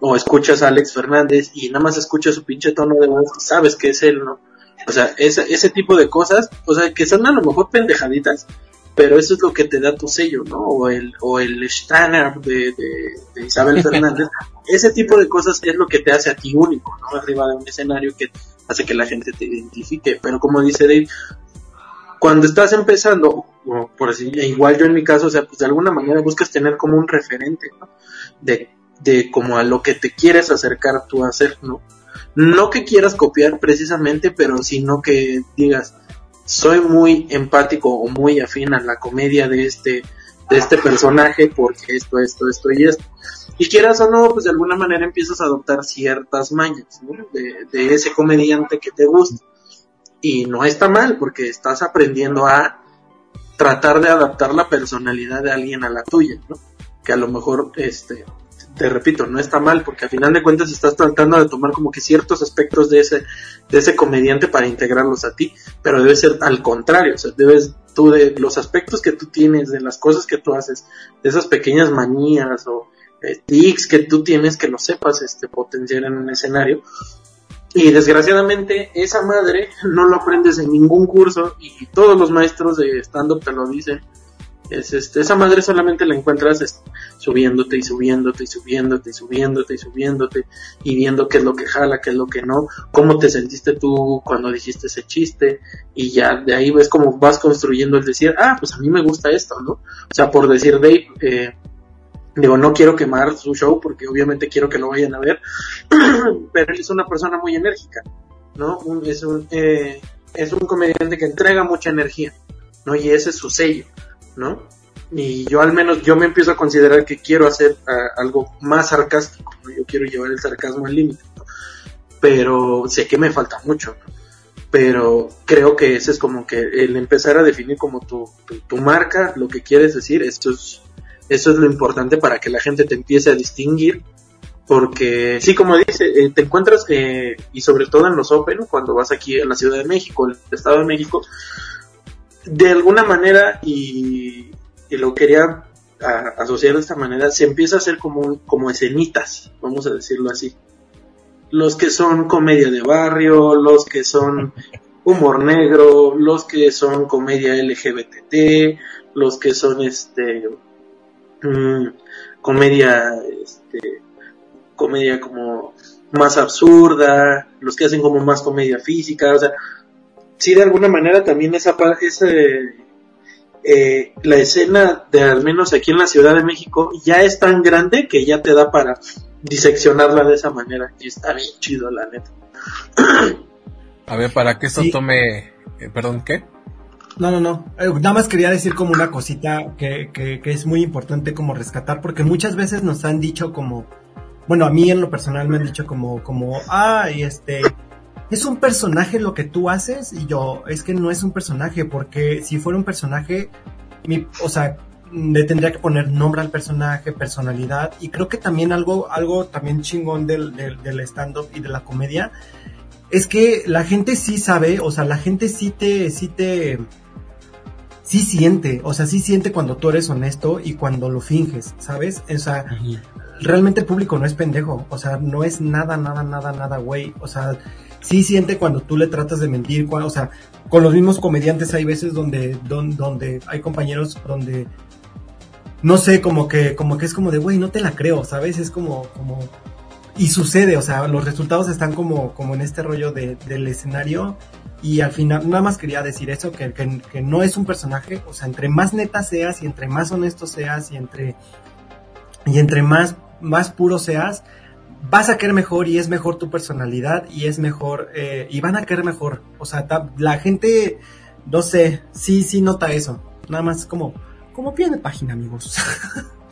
Speaker 2: O escuchas a Alex Fernández y nada más escuchas su pinche tono de voz y sabes que es él, ¿no? O sea, ese, ese tipo de cosas, o sea, que son a lo mejor pendejaditas, pero eso es lo que te da tu sello, ¿no? O el, o el Stanner de, de, Isabel Fernández. [laughs] Ese tipo de cosas es lo que te hace a ti único, ¿no? Arriba de un escenario que hace que la gente te identifique. Pero como dice Dave, cuando estás empezando, o por así, igual yo en mi caso, o sea, pues de alguna manera buscas tener como un referente, ¿no? De, de como a lo que te quieres acercar tú a hacer, ¿no? No que quieras copiar precisamente, pero sino que digas, soy muy empático o muy afín a la comedia de este, de este personaje porque esto, esto, esto y esto. Y quieras o no, pues de alguna manera empiezas a adoptar ciertas mañas de, de ese comediante que te gusta. Y no está mal porque estás aprendiendo a tratar de adaptar la personalidad de alguien a la tuya, ¿no? Que a lo mejor, este, te repito, no está mal, porque al final de cuentas estás tratando de tomar como que ciertos aspectos de ese, de ese comediante para integrarlos a ti, pero debe ser al contrario, o sea, debes tú de los aspectos que tú tienes, de las cosas que tú haces, de esas pequeñas manías o eh, tics que tú tienes que lo sepas este potenciar en un escenario. Y desgraciadamente esa madre no lo aprendes en ningún curso y todos los maestros de stand up te lo dicen es este, esa madre solamente la encuentras subiéndote y subiéndote y subiéndote y subiéndote y subiéndote y viendo qué es lo que jala, qué es lo que no, cómo te sentiste tú cuando dijiste ese chiste y ya de ahí ves cómo vas construyendo el decir, ah, pues a mí me gusta esto, ¿no? O sea, por decir Dave, eh, digo, no quiero quemar su show porque obviamente quiero que lo vayan a ver, [clears throat] pero él es una persona muy enérgica, ¿no? es, un, eh, es un comediante que entrega mucha energía, ¿no? Y ese es su sello. ¿No? Y yo al menos, yo me empiezo a considerar que quiero hacer ah, algo más sarcástico, yo quiero llevar el sarcasmo al límite, pero sé que me falta mucho, pero creo que ese es como que el empezar a definir como tu, tu, marca, lo que quieres decir, esto es, eso es lo importante para que la gente te empiece a distinguir porque sí, como dice, eh, te encuentras, eh, y sobre todo en los Open, cuando vas aquí a la Ciudad de México, el Estado de México, de alguna manera, y, lo quería asociar de esta manera, se empieza a hacer como, como escenitas, vamos a decirlo así. Los que son comedia de barrio, los que son humor negro, los que son comedia LGBT, los que son este mm, comedia este comedia como más absurda, los que hacen como más comedia física, o sea, sí de alguna manera también esa, ese, eh, la escena de al menos aquí en la Ciudad de México ya es tan grande que ya te da para diseccionarla de esa manera y está bien chido la neta.
Speaker 1: A ver, para que esto tome, eh, perdón, ¿qué?
Speaker 3: No, no, no. Eh, nada más quería decir como una cosita que, que, que, es muy importante como rescatar, porque muchas veces nos han dicho como, bueno, a mí en lo personal me han dicho como, como, ay, este, es un personaje lo que tú haces y yo, es que no es un personaje, porque si fuera un personaje, mi, o sea, le tendría que poner nombre al personaje, personalidad, y creo que también algo, algo también chingón del, del, stand-up y de la comedia, es que la gente sí sabe, o sea, la gente sí te, sí te, sí siente, o sea, sí siente cuando tú eres honesto y cuando lo finges, ¿sabes? O sea, realmente el público no es pendejo, o sea, no es nada, nada, nada, nada, güey, o sea, sí siente cuando tú le tratas de mentir, o sea, con los mismos comediantes hay veces donde, donde, hay compañeros donde no sé, como que, como que es como de, güey, no te la creo, ¿sabes? Es como, como, y sucede, o sea, los resultados están como, como en este rollo de, del escenario y al final, nada más quería decir eso, que, que, que, no es un personaje, o sea, entre más neta seas y entre más honesto seas y entre, y entre más, más puro seas, vas a querer mejor y es mejor tu personalidad y es mejor, eh, y van a querer mejor, o sea, la gente, no sé, sí, sí nota eso, nada más como, como pie página, amigos.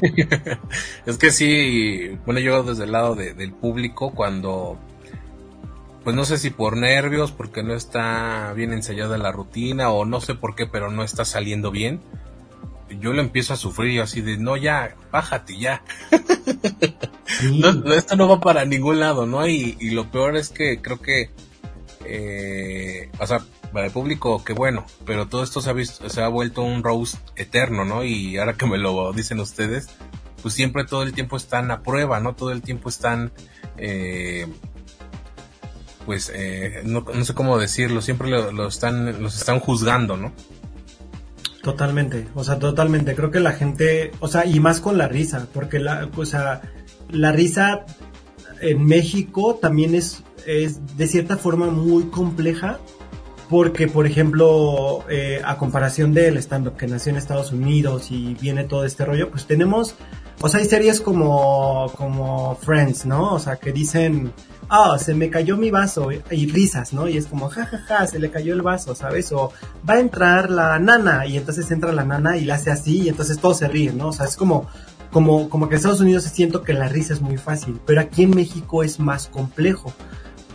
Speaker 3: [laughs]
Speaker 1: es que sí, bueno, yo desde el lado de, del público, cuando pues no sé si por nervios, porque no está bien ensayada la rutina o no sé por qué, pero no está saliendo bien. Yo lo empiezo a sufrir así de, no, ya, bájate ya. [laughs] no, esto no va para ningún lado, ¿no? Y, y lo peor es que creo que, eh, o sea, para el público, que bueno, pero todo esto se ha, visto, se ha vuelto un roast eterno, ¿no? Y ahora que me lo dicen ustedes, pues siempre todo el tiempo están a prueba, ¿no? Todo el tiempo están... Eh, pues eh, no, no, sé cómo decirlo, siempre lo, están, los están juzgando, ¿no?
Speaker 3: Totalmente, o sea, totalmente. Creo que la gente, o sea, y más con la risa, porque la, o la risa en México también es, es de cierta forma muy compleja, porque, por ejemplo, eh, a comparación del stand-up que nació en Estados Unidos y viene todo este rollo, pues tenemos, o sea, hay series como, como Friends, ¿no? O sea, que dicen, ah, se me cayó mi vaso y risas, ¿no? Y es como, jajaja, ja, ja, se le cayó el vaso, ¿sabes? O va a entrar la nana y entonces entra la nana y la hace así y entonces todos se ríen, ¿no? O sea, es como, como, como que en Estados Unidos siento que la risa es muy fácil, pero aquí en México es más complejo.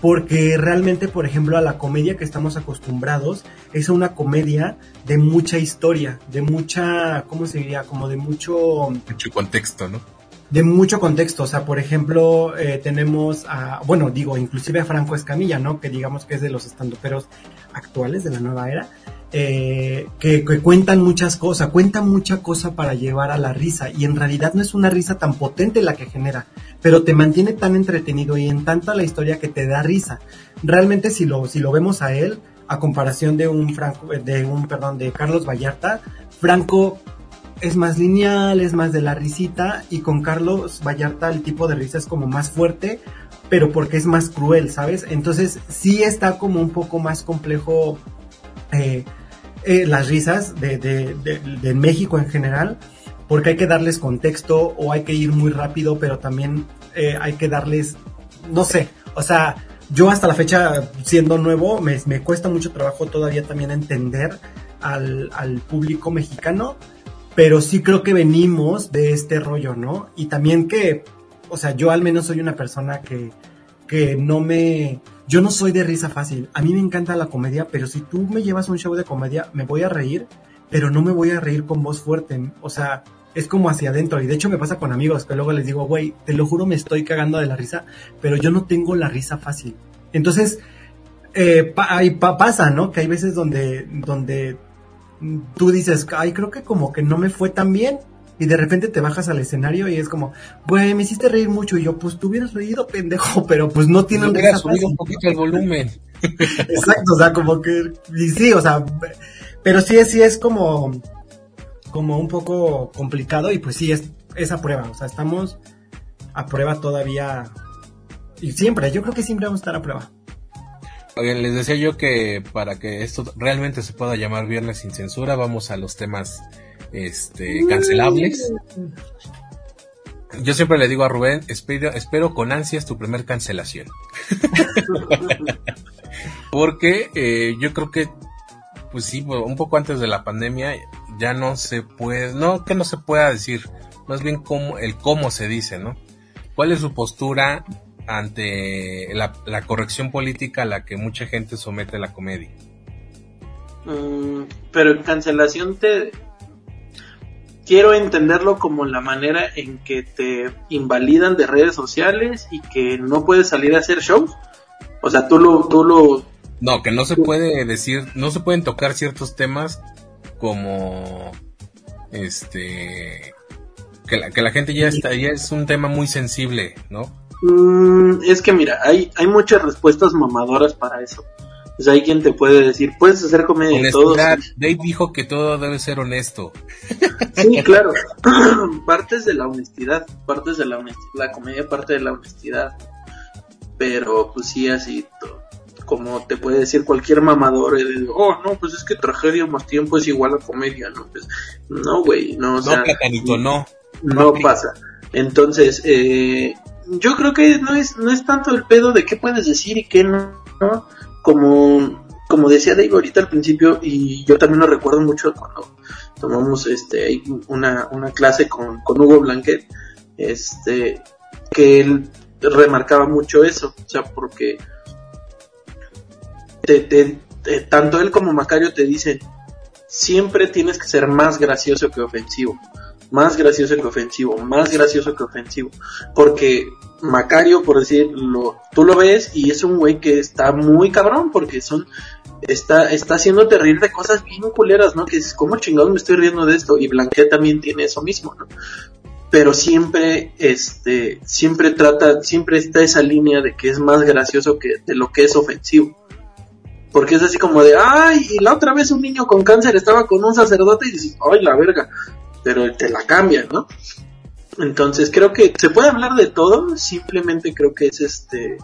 Speaker 3: Porque realmente, por ejemplo, a la comedia que estamos acostumbrados es una comedia de mucha historia, de mucha, ¿cómo se diría? Como de mucho...
Speaker 1: Mucho contexto, ¿no?
Speaker 3: De mucho contexto. O sea, por ejemplo, eh, tenemos a, bueno, digo, inclusive a Franco Escamilla, ¿no? Que digamos que es de los estandoperos actuales de la nueva era, eh, que, que, cuentan muchas cosas, cuentan mucha cosa para llevar a la risa. Y en realidad no es una risa tan potente la que genera, pero te mantiene tan entretenido y en tanta la historia que te da risa. Realmente si lo, si lo vemos a él, a comparación de un Franco, de un, perdón, de Carlos Vallarta, Franco es más lineal, es más de la risita y con Carlos Vallarta el tipo de risa es como más fuerte, pero porque es más cruel, ¿sabes? Entonces sí está como un poco más complejo eh, eh, las risas de, de, México en general, porque hay que darles contexto o hay que ir muy rápido, pero también eh, hay que darles, no sé, o sea, yo hasta la fecha, siendo nuevo, me, me cuesta mucho trabajo todavía también entender al, al público mexicano pero sí creo que venimos de este rollo, ¿no? Y también que, o sea, yo al menos soy una persona que, que no me, yo no soy de risa fácil. A mí me encanta la comedia, pero si tú me llevas un show de comedia, me voy a reír, pero no me voy a reír con voz fuerte. O sea, es como hacia adentro. Y de hecho me pasa con amigos que luego les digo, güey, te lo juro, me estoy cagando de la risa, pero yo no tengo la risa fácil. Entonces, eh, pasa, ¿no? Que hay veces donde, donde tú dices, ay, creo que como que no me fue tan bien. Y de repente te bajas al escenario y es como, güey, me hiciste reír mucho. Y yo, pues tú hubieras reído, pendejo, [laughs] pero pues no tienen
Speaker 1: que subido un poquito el volumen. [laughs]
Speaker 3: Exacto, o sea, como que, y sí, o sea, pero sí, sí es como, como un poco complicado y pues sí, es esa prueba. O sea, estamos a prueba todavía. Y siempre, yo creo que siempre vamos a estar a prueba
Speaker 1: les decía yo que para que esto realmente se pueda llamar Viernes sin Censura, vamos a los temas este, cancelables. Yo siempre le digo a Rubén, espero, espero con ansias tu primer cancelación. [laughs] Porque eh, yo creo que, pues sí, un poco antes de la pandemia ya no se puede, no que no se pueda decir, más bien cómo, el cómo se dice, ¿no? ¿Cuál es su postura ante la, corrección política a la que mucha gente somete la comedia.
Speaker 2: Mm, pero en cancelación te... Quiero entenderlo como la manera en que te invalidan de redes sociales y que no puedes salir a hacer shows. O sea, tú lo, tú lo...
Speaker 1: No, que no se puede decir, no se pueden tocar ciertos temas como este que la, que la gente ya está, ya es un tema muy sensible, ¿no?
Speaker 2: Mm, es que mira, hay, hay muchas respuestas mamadoras para eso. pues hay quien te puede decir, puedes hacer comedia de todo.
Speaker 1: Dave dijo que todo debe ser honesto.
Speaker 2: Sí, claro. [clears throat] partes de la honestidad, partes de la honestidad, la comedia parte de la honestidad. Pero pues sí, así como te puede decir cualquier mamador, eh, oh, no, pues es que tragedia más tiempo es igual a comedia, ¿no? Pues, no, güey, no, o sea,
Speaker 1: no, no.
Speaker 2: No pasa. Entonces, eh, yo creo que no es, no es tanto el pedo de qué puedes decir y qué no, ¿no? como, como decía Dave ahorita al principio, y yo también lo recuerdo mucho cuando tomamos este una, una clase con, con Hugo Blanquet, este, que él remarcaba mucho eso, o sea, porque te, tanto él como Macario te dicen, siempre tienes que ser más gracioso que ofensivo, más gracioso que ofensivo, más gracioso que ofensivo, porque Macario, por decirlo, tú lo ves y es un güey que está muy cabrón porque son está está haciéndote reír de cosas bien culeras, ¿no? Que es como chingados me estoy riendo de esto y Blanquet también tiene eso mismo, ¿no? Pero siempre este siempre trata siempre está esa línea de que es más gracioso que de lo que es ofensivo. Porque es así como de, ay, y la otra vez un niño con cáncer estaba con un sacerdote y dices, ay, la verga, pero te la cambian, ¿no? Entonces creo que se puede hablar de todo, simplemente creo que es este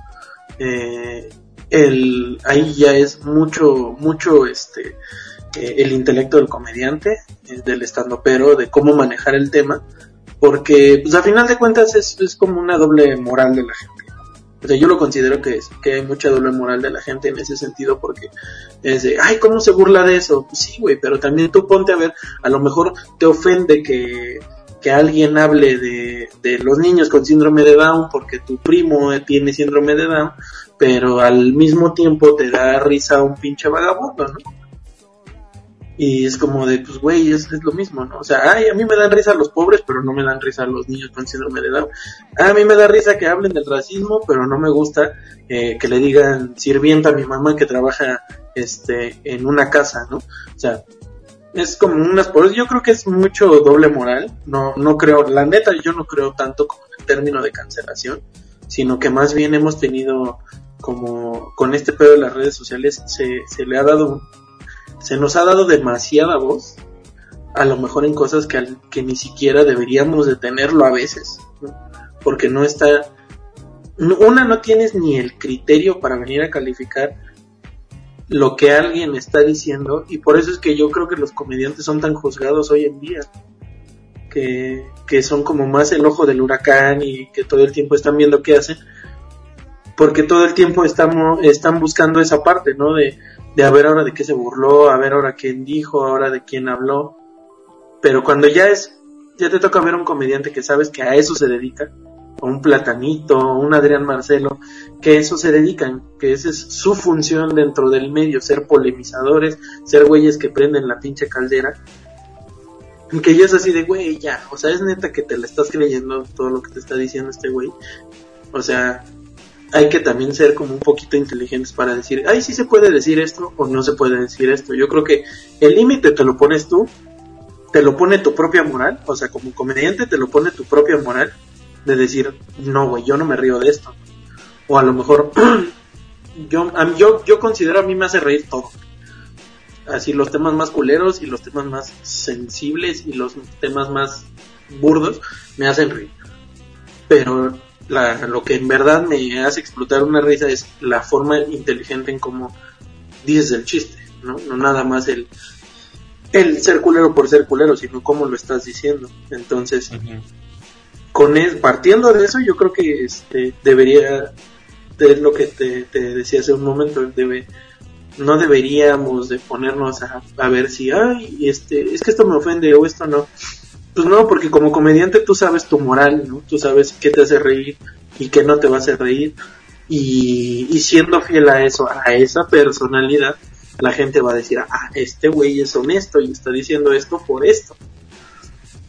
Speaker 2: eh, el ahí ya es mucho mucho este eh, el intelecto del comediante, eh, del estando pero de cómo manejar el tema, porque pues a final de cuentas es, es como una doble moral de la gente. O sea, yo lo considero que, es, que hay mucha doble moral de la gente en ese sentido porque es de, ay, ¿cómo se burla de eso? Pues sí, güey, pero también tú ponte a ver, a lo mejor te ofende que que alguien hable de, de los niños con síndrome de Down porque tu primo tiene síndrome de Down, pero al mismo tiempo te da risa un pinche vagabundo, ¿no? Y es como de, pues, güey, es, es, lo mismo, ¿no? O sea, ay, a mí me dan risa los pobres, pero no me dan risa los niños con síndrome de Down. A mí me da risa que hablen del racismo, pero no me gusta eh, que le digan sirvienta a mi mamá que trabaja este en una casa, ¿no? O sea, es como unas por yo creo que es mucho doble moral no no creo la neta yo no creo tanto como en el término de cancelación sino que más bien hemos tenido como con este pedo de las redes sociales se, se le ha dado se nos ha dado demasiada voz a lo mejor en cosas que, ni siquiera deberíamos de tenerlo a veces porque no está una no tienes ni el criterio para venir a calificar lo que alguien está diciendo y por eso es que yo creo que los comediantes son tan juzgados hoy en día que, que son como más el ojo del huracán y que todo el tiempo están viendo qué hacen porque todo el tiempo estamos, están buscando esa parte, ¿no? De, de a ver ahora de qué se burló, a ver ahora quién dijo, ahora de quién habló. Pero cuando ya es, ya te toca ver un comediante que sabes que a eso se dedica, un Platanito, un Adrián Marcelo, que eso se dedican, que esa es su función dentro del medio, ser polemizadores, ser güeyes que prenden la pinche caldera. Que ya es así de, güey, ya, o sea, es neta que te la estás creyendo todo lo que te está diciendo este güey. O sea, hay que también ser como un poquito inteligentes para decir, ay, sí se puede decir esto o no se puede decir esto. Yo creo que el límite te lo pones tú, te lo pone tu propia moral, o sea, como comediante te lo pone tu propia moral de decir, no, güey, yo no me río de esto. O a lo mejor, [clears throat] yo, yo, yo considero a mí me hace reír todo. Así los temas más culeros y los temas más sensibles y los temas más burdos me hacen reír. Pero la, lo que en verdad me hace explotar una risa es la forma inteligente en cómo dices el chiste, ¿no? No nada más el, el ser culero por ser culero, sino cómo lo estás diciendo. Entonces, con partiendo de eso, yo creo que este debería, es lo que te, decía hace un momento, debe, no deberíamos de ponernos a, a, ver si, ay, este, es que esto me ofende o esto no. Pues no, porque como comediante tú sabes tu moral, ¿no? Tú sabes qué te hace reír y qué no te va a hacer reír. Y, y siendo fiel a eso, a esa personalidad, la gente va a decir, ah, este güey es honesto y está diciendo esto por esto.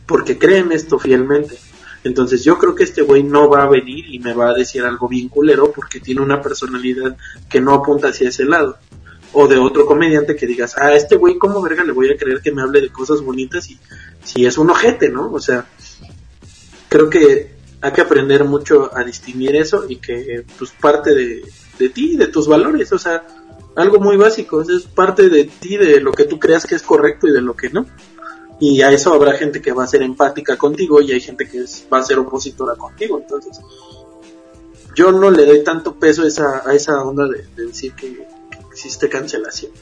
Speaker 2: Porque creen esto fielmente. Entonces yo creo que este güey no va a venir y me va a decir algo bien culero porque tiene una personalidad que no apunta hacia ese lado. O de otro comediante que digas, ah, este güey, ¿cómo verga le voy a creer que me hable de cosas bonitas y si es un ojete, ¿no? O sea, creo que hay que aprender mucho a distinguir eso y que pues parte de, de ti, de tus valores, o sea, algo muy básico, es parte de ti, de lo que tú creas que es correcto y de lo que no. Y a eso habrá gente que va a ser empática contigo y hay gente que va a ser opositora contigo. Entonces, yo no le doy tanto peso a esa, a esa onda de, decir que, existe cancelación.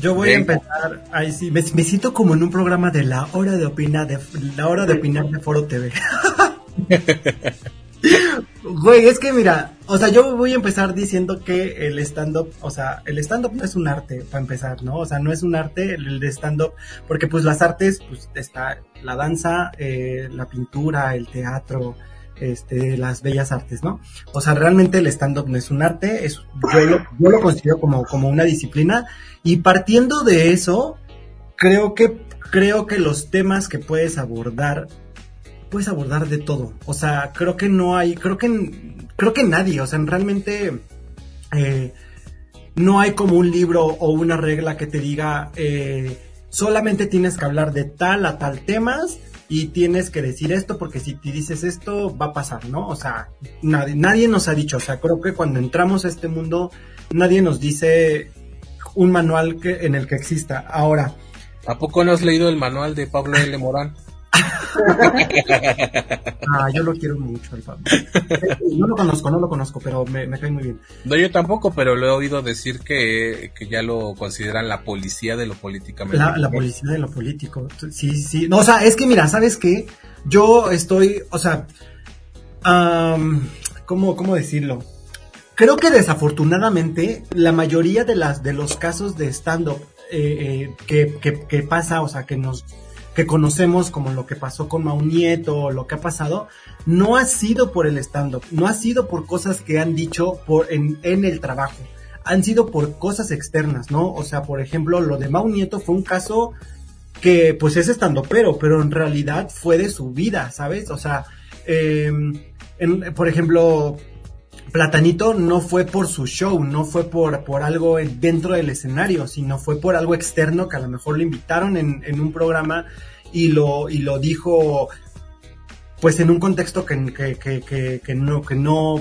Speaker 3: Yo voy a empezar, ahí sí, me, siento como en un programa de la hora de opinar de la hora de opinar de Foro TV. [laughs] Güey, es que mira, o sea, yo voy a empezar diciendo que el stand-up, o sea, el stand-up no es un arte, para empezar, ¿no? O sea, no es un arte el de stand-up, porque pues las artes, pues está la danza, eh, la pintura, el teatro, este, las bellas artes, ¿no? O sea, realmente el stand-up no es un arte, es, yo, lo, yo lo considero como, como una disciplina, y partiendo de eso, creo que, creo que los temas que puedes abordar puedes abordar de todo. O sea, creo que no hay, creo que, creo que nadie, o sea, realmente eh, no hay como un libro o una regla que te diga eh, solamente tienes que hablar de tal a tal temas y tienes que decir esto porque si te dices esto va a pasar, ¿no? O sea, nadie, nadie nos ha dicho, o sea, creo que cuando entramos a este mundo nadie nos dice un manual que, en el que exista. Ahora,
Speaker 1: ¿A poco no has leído el manual de Pablo L. Morán? [laughs]
Speaker 3: ah, yo lo quiero mucho, el Pablo. No lo conozco, no lo conozco, pero me, cae muy bien.
Speaker 1: No, yo tampoco, pero lo he oído decir que, ya lo consideran la policía de lo políticamente.
Speaker 3: La, la policía de lo político. Sí, sí. No, o sea, es que mira, ¿sabes qué? Yo estoy, o sea, ¿cómo, ¿cómo decirlo? Creo que desafortunadamente la mayoría de las de los casos de stand-up eh, eh, que, pasa, o sea, que nos que conocemos como lo que pasó con Mau Nieto o lo que ha pasado, no ha sido por el stand-up, no ha sido por cosas que han dicho en, en el trabajo, han sido por cosas externas, ¿no? O sea, por ejemplo, lo de Mau Nieto fue un caso que pues es estando pero, pero en realidad fue de su vida, ¿sabes? O sea, em, por ejemplo, Platanito no fue por su show, no fue por, por algo dentro del escenario, sino fue por algo externo que a lo mejor lo invitaron en, en un programa y lo, y lo dijo pues en un contexto que, que, que, que, no, que no,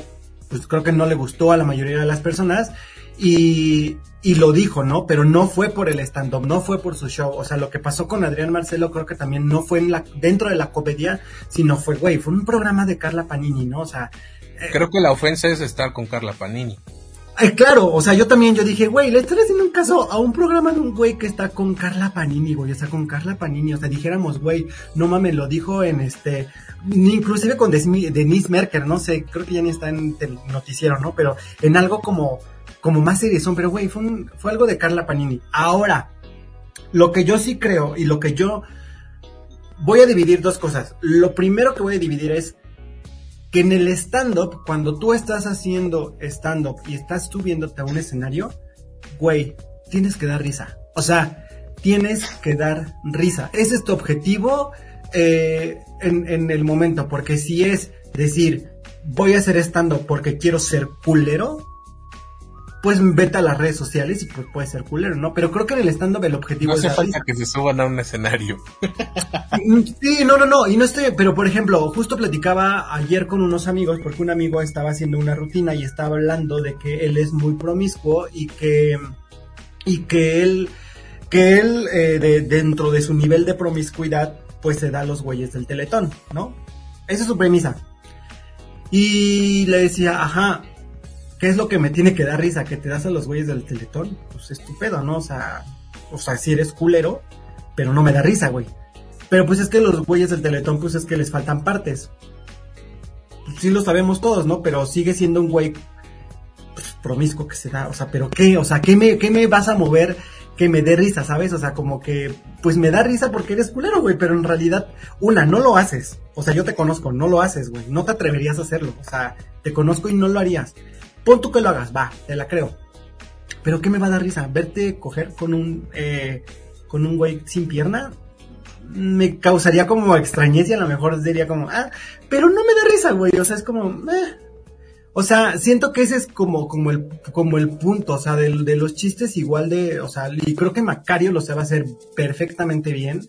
Speaker 3: pues creo que no le gustó a la mayoría de las personas y, y lo dijo, ¿no? Pero no fue por el stand-up, no fue por su show. O sea, lo que pasó con Adrián Marcelo creo que también no fue en la, dentro de la comedia, sino fue, güey, fue un programa de Carla Panini, ¿no? O sea,
Speaker 1: Creo que la ofensa es estar con Carla Panini.
Speaker 3: Claro, o sea, yo también, yo dije, güey, le estoy haciendo un caso a un programa de un güey que está con Carla Panini, güey, o sea, con Carla Panini, o sea, dijéramos, güey, no mames, lo dijo en este, inclusive con Denise Merker, no sé, creo que ya ni está en el noticiero, ¿no? Pero en algo como, como más son, pero güey, fue, fue algo de Carla Panini. Ahora, lo que yo sí creo y lo que yo voy a dividir dos cosas. Lo primero que voy a dividir es que en el stand-up, cuando tú estás haciendo stand-up y estás subiéndote a un escenario, güey, tienes que dar risa. O sea, tienes que dar risa. Ese es tu objetivo eh, en, en el momento, porque si es decir, voy a hacer stand-up porque quiero ser culero, pues vete a las redes sociales y pues puede ser culero, ¿no? Pero creo que en el stand-up el objetivo
Speaker 1: no hace falta que se suban a un escenario.
Speaker 3: Mm, sí, no, no, no, y no estoy, pero por ejemplo, justo platicaba ayer con unos amigos, porque un amigo estaba haciendo una rutina y estaba hablando de que él es muy promiscuo y que, y que él, que él, eh, de, dentro de su nivel de promiscuidad, pues se da los güeyes del teletón, ¿no? Esa es su premisa. Y le decía, ajá, ¿Qué es lo que me tiene que dar risa? Que te das a los güeyes del teletón. Pues estúpido, ¿no? O sea, o sea, si eres culero, pero no me da risa, güey. Pero pues es que los güeyes del teletón, pues es que les faltan partes. Pues sí lo sabemos todos, ¿no? Pero sigue siendo un güey pues, promiscuo que se da. O sea, pero ¿qué? O sea, ¿qué me, qué me vas a mover que me dé risa, ¿sabes? O sea, como que, pues me da risa porque eres culero, güey, pero en realidad, una, no lo haces. O sea, yo te conozco, no lo haces, güey. No te atreverías a hacerlo. O sea, te conozco y no lo harías. Pon tú que lo hagas, va, te la creo. Pero ¿qué me va a dar risa? Verte coger con un, eh, con un güey sin pierna, me causaría como extrañez y a lo mejor diría como, ah, pero no me da risa, güey. O sea, es como, eh. O sea, siento que ese es como, como el, como el punto, o sea, de, de los chistes igual de, o sea, y creo que Macario lo sabe hacer perfectamente bien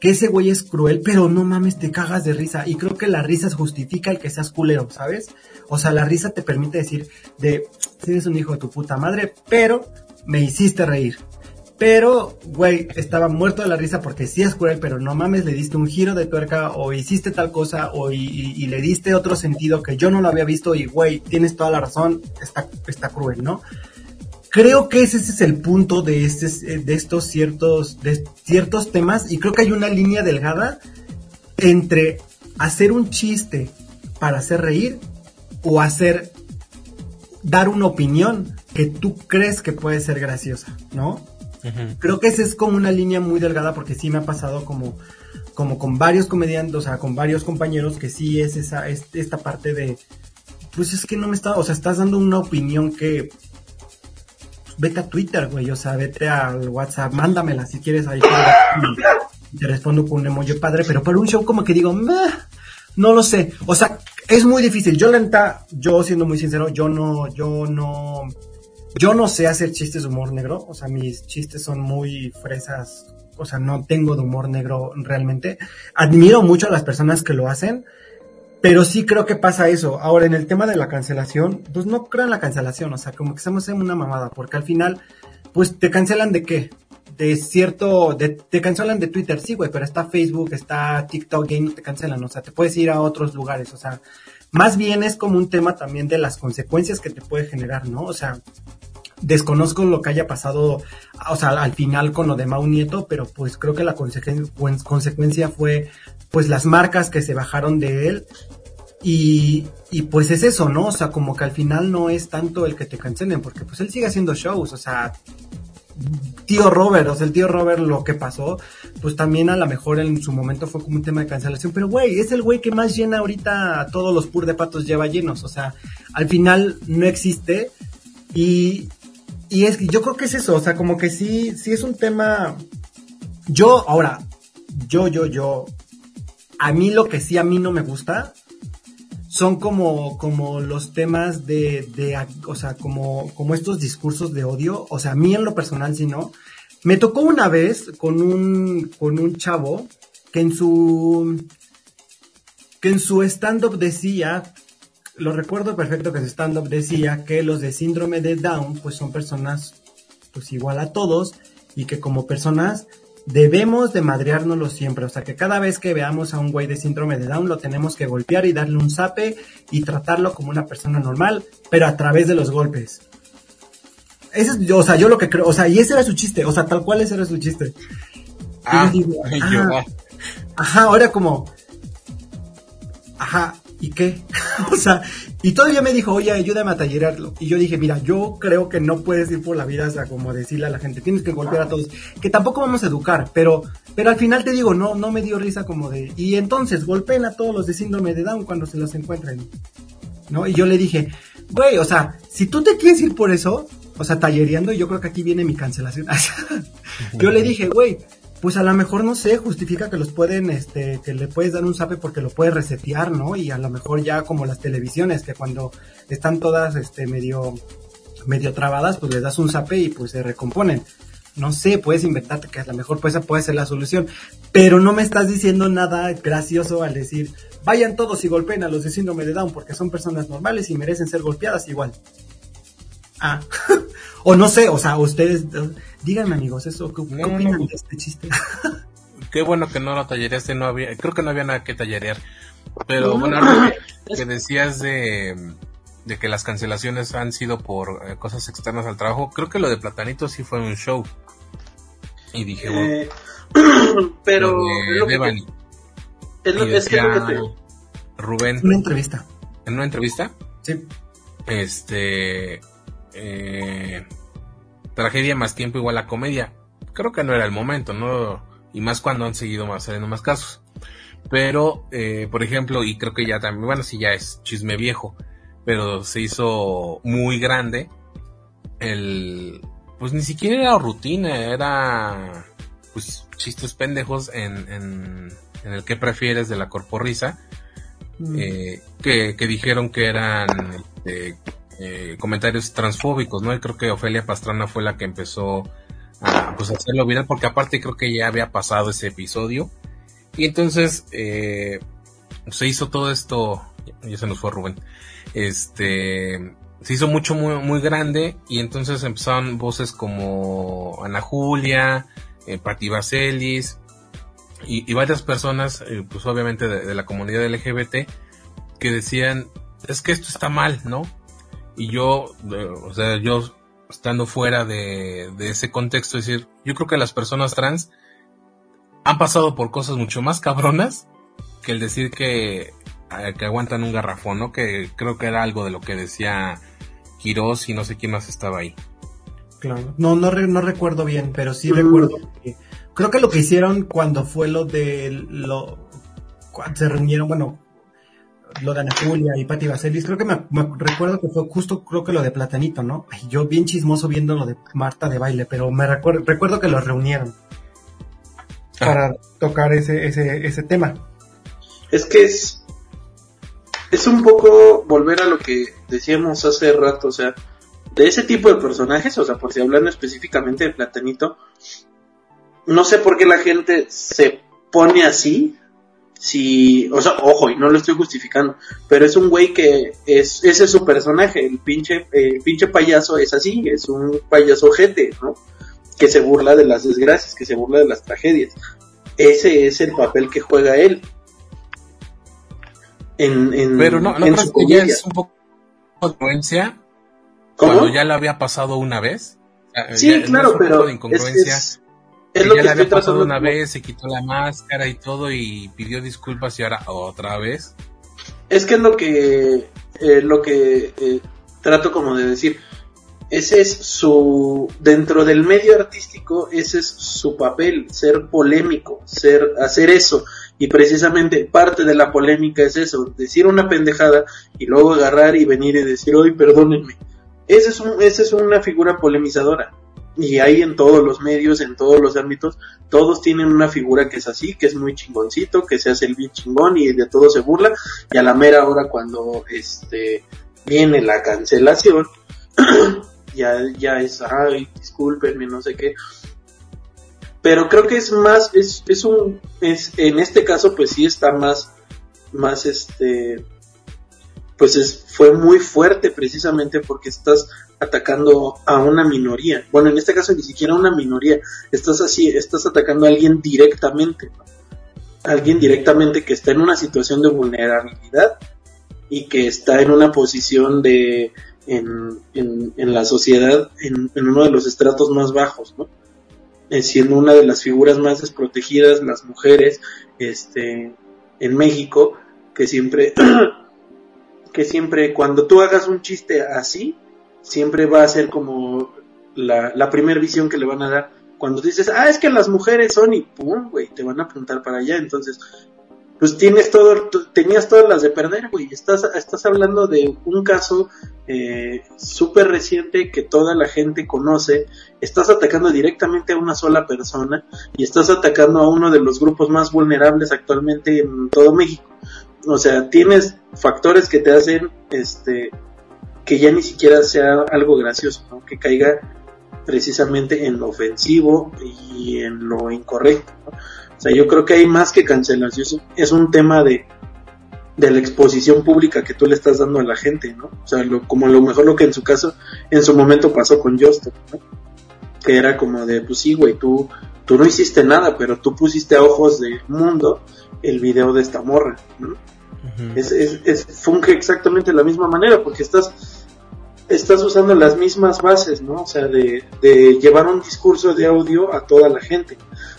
Speaker 3: que ese güey es cruel, pero no mames, te cagas de risa. Y creo que la risa justifica el que seas culero, ¿sabes? O sea, la risa te permite decir de, eres un hijo de tu puta madre, pero me hiciste reír. Pero, güey, estaba muerto de la risa porque sí es cruel, pero no mames, le diste un giro de tuerca o hiciste tal cosa o y, le diste otro sentido que yo no lo había visto y, güey, tienes toda la razón, está, está cruel, ¿no? Creo que ese, es el punto de, este, de estos ciertos, de ciertos temas y creo que hay una línea delgada entre hacer un chiste para hacer reír o hacer, dar una opinión que tú crees que puede ser graciosa, ¿no? Creo que esa es como una línea muy delgada porque sí me ha pasado como, como con varios comediantes, o sea, con varios compañeros que sí es esa, esta parte de, pues es que no me está, o sea, estás dando una opinión que, vete a Twitter, güey, o sea, vete al WhatsApp, mándamela si quieres ahí. te respondo con un emoji padre, pero para un show como que digo, no lo sé, o sea, es muy difícil. Yo lenta, yo siendo muy sincero, yo no, yo no, yo no sé hacer chistes de humor negro, o sea, mis chistes son muy fresas, o sea, no tengo de humor negro realmente. Admiro mucho a las personas que lo hacen, pero sí creo que pasa eso. Ahora, en el tema de la cancelación, pues no creo en la cancelación, o sea, como que estamos en una mamada, porque al final, pues te cancelan de qué? De cierto, te cancelan de Twitter, sí, güey, pero está Facebook, está TikTok, y no te cancelan, o sea, te puedes ir a otros lugares, o sea, más bien es como un tema también de las consecuencias que te puede generar, ¿no? O sea, desconozco lo que haya pasado, o sea, al final con lo de Mau Nieto, pero pues creo que la consecuencia fue pues las marcas que se bajaron de él y, y pues es eso, ¿no? O sea, como que al final no es tanto el que te cancelen, porque pues él sigue haciendo shows, o sea, tío Robert, o sea, el tío Robert lo que pasó, pues también a lo mejor en su momento fue como un tema de cancelación, pero güey, es el güey que más llena ahorita a todos los pur de patos lleva llenos, o sea, al final no existe y, y es, yo creo que es eso, o sea, como que sí, sí es un tema. Yo, ahora, yo, yo, yo, a mí lo que sí a mí no me gusta son como, como los temas de, de o sea, como, como estos discursos de odio, o sea, a mí en lo personal sí no. Me tocó una vez con un, con un chavo que en su, que en su stand-up decía lo recuerdo perfecto que en stand-up decía que los de síndrome de Down pues son personas pues igual a todos y que como personas debemos de madreárnoslo siempre. O sea que cada vez que veamos a un güey de síndrome de Down lo tenemos que golpear y darle un zape y tratarlo como una persona normal, pero a través de los golpes. Ese es, o sea, yo lo que creo, o sea, y ese era su chiste, o sea, tal cual ese era su chiste. Ah, [laughs] ajá, ahora como, ajá, ¿y qué? [laughs] o sea, y todavía me dijo, oye, ayúdame a tallerarlo. Y yo dije, mira, yo creo que no puedes ir por la vida, o sea, como decirle a la gente, tienes que golpear a todos. Que tampoco vamos a educar, pero, pero al final te digo, no, no me dio risa como de, y entonces golpeen a todos los de síndrome de Down cuando se los encuentren. ¿No? Y yo le dije, güey, o sea, si tú te quieres ir por eso, o sea, tallereando, yo creo que aquí viene mi cancelación. [laughs] yo le dije, güey, pues a lo mejor no sé, justifica que los pueden, este, que le puedes dar un zape porque lo puedes resetear, ¿no? Y a lo mejor ya como las televisiones, que cuando están todas, este, medio, medio trabadas, pues les das un zape y pues se recomponen. No sé, puedes inventarte que a lo mejor pues esa puede ser la solución. Pero no me estás diciendo nada gracioso al decir, vayan todos y golpeen a los de síndrome de Down porque son personas normales y merecen ser golpeadas igual. Ah, [laughs] o no sé, o sea, ustedes, díganme amigos, eso, ¿qué, opinan de este chiste? [laughs]
Speaker 1: Qué bueno que no lo tallereaste, no había, creo que no había nada que tallerear. Pero bueno, [coughs] que decías de, de que las cancelaciones han sido por eh, cosas externas al trabajo, creo que lo de Platanito sí fue un show. Y dije,
Speaker 2: eh, pero...
Speaker 1: Es, que Rubén.
Speaker 3: Una entrevista.
Speaker 1: ¿En una entrevista?
Speaker 3: Sí.
Speaker 1: Este eh, tragedia más tiempo igual a comedia. Creo que no era el momento, ¿no? Y más cuando han seguido más saliendo más casos. Pero, eh, por ejemplo, y creo que ya también, bueno, si ya es chisme viejo, pero se hizo muy grande. El, pues ni siquiera era rutina, era, pues, chistes pendejos en, en, en el que prefieres de la corporrisa. Mm. Eh, que, que, dijeron que eran este, eh, comentarios transfóbicos, ¿no? Y creo que Ofelia Pastrana fue la que empezó a pues, hacerlo viral, porque aparte creo que ya había pasado ese episodio Y entonces eh, se hizo todo esto, ya se nos fue Rubén, este, se hizo mucho, muy, muy grande y entonces empezaron voces como Ana Julia, eh, Patti Vaselis y, varias personas, eh, pues obviamente de, la comunidad LGBT, que decían, es que esto está mal, ¿no? Y yo, eh, o sea, yo estando fuera de, de ese contexto, es decir, yo creo que las personas trans han pasado por cosas mucho más cabronas que el decir que, eh, que aguantan un garrafón, ¿no? Que creo que era algo de lo que decía Quiroz y no sé quién más estaba ahí.
Speaker 3: Claro, no, no, no recuerdo bien, pero sí recuerdo que creo que lo que hicieron cuando fue lo de lo cuando se reunieron, bueno, lo de Ana Julia y Patti Vaselis, creo que me, recuerdo que fue justo, creo que lo de Platanito, ¿no? Ay, yo bien chismoso viendo lo de Marta de baile, pero me recuerdo, recuerdo que lo reunieron ah. para tocar ese, ese, ese tema.
Speaker 2: Es que es, es un poco volver a lo que decíamos hace rato, o sea, de ese tipo de personajes, o sea, por si hablando específicamente de Platanito, no sé por qué la gente se pone así, si, o sea, ojo, y no lo estoy justificando, pero es un güey que es, ese es su personaje, el pinche, el pinche payaso es así, es un payaso ojete, ¿no? Que se burla de las desgracias, que se burla de las tragedias. Ese es el papel que juega él. En, en,
Speaker 1: pero no, no en su que es un poco cuando ya lo había pasado una vez.
Speaker 2: Sí, claro, pero es,
Speaker 1: es lo ya que le había pasado una vez, se quitó la máscara y todo y pidió disculpas y ahora otra vez.
Speaker 2: Es que es lo que, eh, lo que eh, trato como de decir. Ese es su, dentro del medio artístico, ese es su papel, ser polémico, ser, hacer eso. Y precisamente parte de la polémica es eso, decir una pendejada y luego agarrar y venir y decir, hoy perdónenme. Ese es un, esa es una figura polemizadora y hay en todos los medios, en todos los ámbitos, todos tienen una figura que es así, que es muy chingoncito, que se hace el bien chingón y de todo se burla, y a la mera hora cuando este viene la cancelación, [clears throat] ya, ya es, ay, discúlpenme, no sé qué. Pero creo que es más, es, es un, es, en este caso pues sí está más, más este, pues es, fue muy fuerte precisamente porque estás atacando a una minoría. Bueno, en este caso ni siquiera una minoría, estás así, estás atacando a alguien directamente, alguien directamente que está en una situación de vulnerabilidad y que está en una posición de en, en, la sociedad en, uno de los estratos más bajos, ¿no? Eh, siendo una de las figuras más desprotegidas, las mujeres, este, en México, que siempre [clears throat] que siempre cuando tú hagas un chiste así, siempre va a ser como la, la primera visión que le van a dar. Cuando dices, ah, es que las mujeres son y pum, güey, te van a apuntar para allá. Entonces, pues tienes todo, tenías todas las de perder, güey. Estás, estás hablando de un caso eh, súper reciente que toda la gente conoce. Estás atacando directamente a una sola persona y estás atacando a uno de los grupos más vulnerables actualmente en todo México o sea, tienes factores que te hacen este que ya ni siquiera sea algo gracioso, ¿no? que caiga precisamente en lo ofensivo y en lo incorrecto. O sea, yo creo que hay más que cancelación, es un tema de, de la exposición pública que tú le estás dando a la gente, ¿no? O sea, lo, como a lo mejor lo que en su caso, en su momento pasó con Justin, ¿no? Que era como de, pues sí, güey, tú, tú no hiciste nada, pero tú pusiste a ojos del mundo el video de esta morra, ¿no? es, es, funge exactamente de la misma manera porque estás estás usando las mismas bases, ¿no? O sea, de, de llevar un discurso de audio a toda la gente.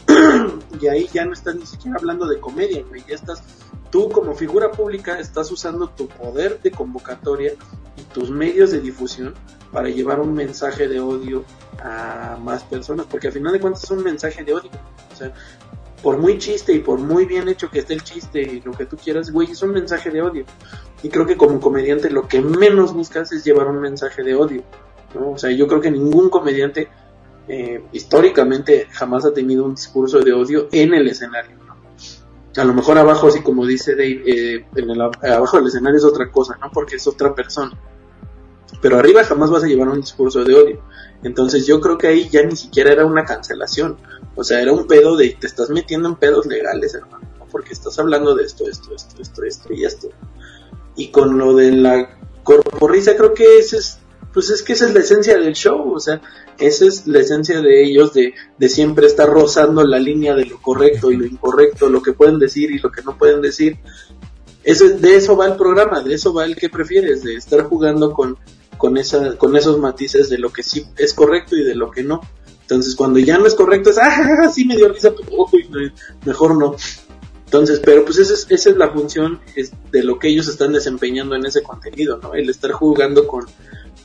Speaker 2: [clears throat] y ahí ya no estás ni siquiera hablando de comedia, güey. Ya estás, tú como figura pública estás usando tu poder de convocatoria y tus medios de difusión para llevar un mensaje de odio a más personas, porque al final de cuentas es un mensaje de odio. O sea, por muy chiste y por muy bien hecho que esté el chiste y lo que tú quieras, güey, es un mensaje de odio. Y creo que como comediante lo que menos buscas es llevar un mensaje de odio. ¿no? O sea, yo creo que ningún comediante eh, históricamente jamás ha tenido un discurso de odio en el escenario. A lo mejor abajo, así como dice Dave, eh, el, abajo del escenario es otra cosa, ¿no? Porque es otra persona. Pero arriba jamás vas a llevar un discurso de odio. Entonces yo creo que ahí ya ni siquiera era una cancelación. O sea, era un pedo de te estás metiendo en pedos legales, hermano. Porque estás hablando de esto, esto, esto, esto, esto y esto. Y con lo de la corporrisa creo que ese es, pues es que esa es la esencia del show, o sea, esa es la esencia de ellos de, de siempre estar rozando la línea de lo correcto y lo incorrecto, lo que pueden decir y lo que no pueden decir. Ese, de eso va el programa, de eso va el que prefieres, de estar jugando con, con, esa, con esos matices de lo que sí es correcto y de lo que no. Entonces, cuando ya no es correcto, es, ah, sí me dio risa, pero mejor no. Entonces, pero pues esa es, esa es la función de lo que ellos están desempeñando en ese contenido, ¿no? El estar jugando con,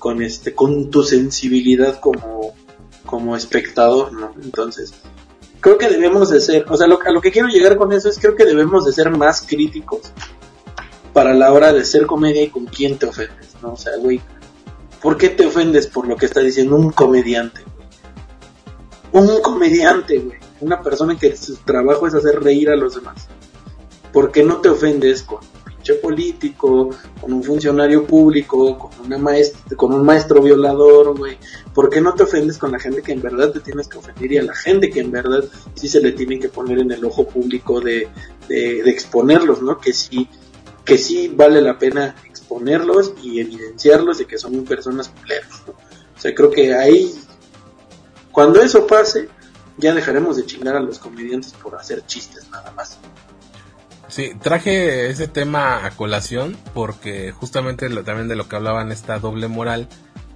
Speaker 2: con este, con tu sensibilidad como, como espectador, ¿no? Entonces, creo que debemos de ser, o sea, lo, a lo que quiero llegar con eso es creo que debemos de ser más críticos para la hora de ser comedia y con quién te ofendes, ¿no? O sea, güey, ¿por qué te ofendes por lo que está diciendo un comediante? Un comediante, güey. Una persona que su trabajo es hacer reír a los demás. ¿Por qué no te ofendes con un pinche político, con un funcionario público, con, una maestra, con un maestro violador, güey? ¿Por qué no te ofendes con la gente que en verdad te tienes que ofender y a la gente que en verdad sí se le tiene que poner en el ojo público de, de, exponerlos, ¿no? Que sí, que sí vale la pena exponerlos y evidenciarlos de que son personas culeras, ¿no? O sea, creo que ahí, cuando eso pase, ya dejaremos de chingar a los comediantes por hacer chistes nada más.
Speaker 1: Sí, traje ese tema a colación porque justamente también de lo que hablaban esta doble moral,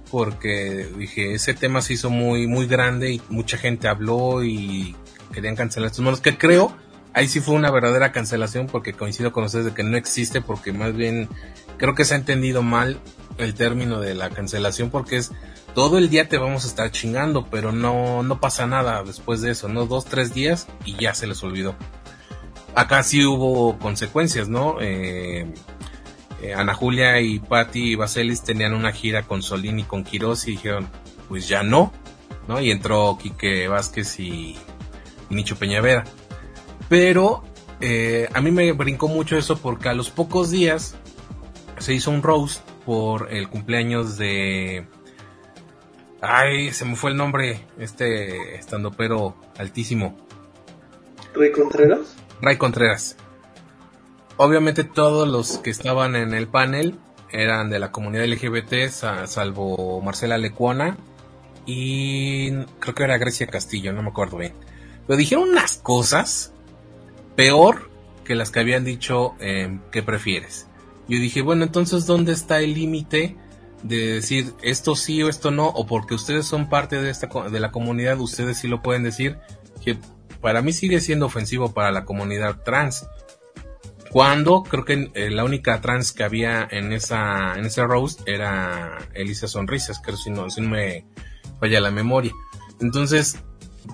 Speaker 1: porque dije, ese tema se hizo muy, muy grande y mucha gente habló y querían cancelar estos monos, que creo, ahí sí fue una verdadera cancelación porque coincido con ustedes de que no existe, porque más bien creo que se ha entendido mal el término de la cancelación porque es todo el día te vamos a estar chingando, pero no, no pasa nada después de eso, ¿no? Dos, tres días y ya se les olvidó acá sí hubo consecuencias, ¿no? Eh, eh, Ana Julia y Patti Vaselis tenían una gira con Solín y con Quiroz y dijeron, pues ya no, ¿no? Y entró Quique Vázquez y, Nicho Peñavera. Pero eh, a mí me brincó mucho eso porque a los pocos días se hizo un roast por el cumpleaños de... Ay, se me fue el nombre, este estando pero altísimo.
Speaker 2: ¿Rey Contreras?
Speaker 1: Ray Contreras. Obviamente todos los que estaban en el panel eran de la comunidad LGBT, salvo Marcela Lecuona y creo que era Grecia Castillo, no me acuerdo bien. Pero dijeron unas cosas peor que las que habían dicho eh, que prefieres. Yo dije, bueno, entonces ¿dónde está el límite de decir esto sí o esto no? O porque ustedes son parte de, esta, de la comunidad, ustedes sí lo pueden decir. Que para mí sigue siendo ofensivo para la comunidad trans. Cuando creo que eh, la única trans que había en esa en ese roast era Elisa Sonrisas, creo si no, si no me falla la memoria. Entonces,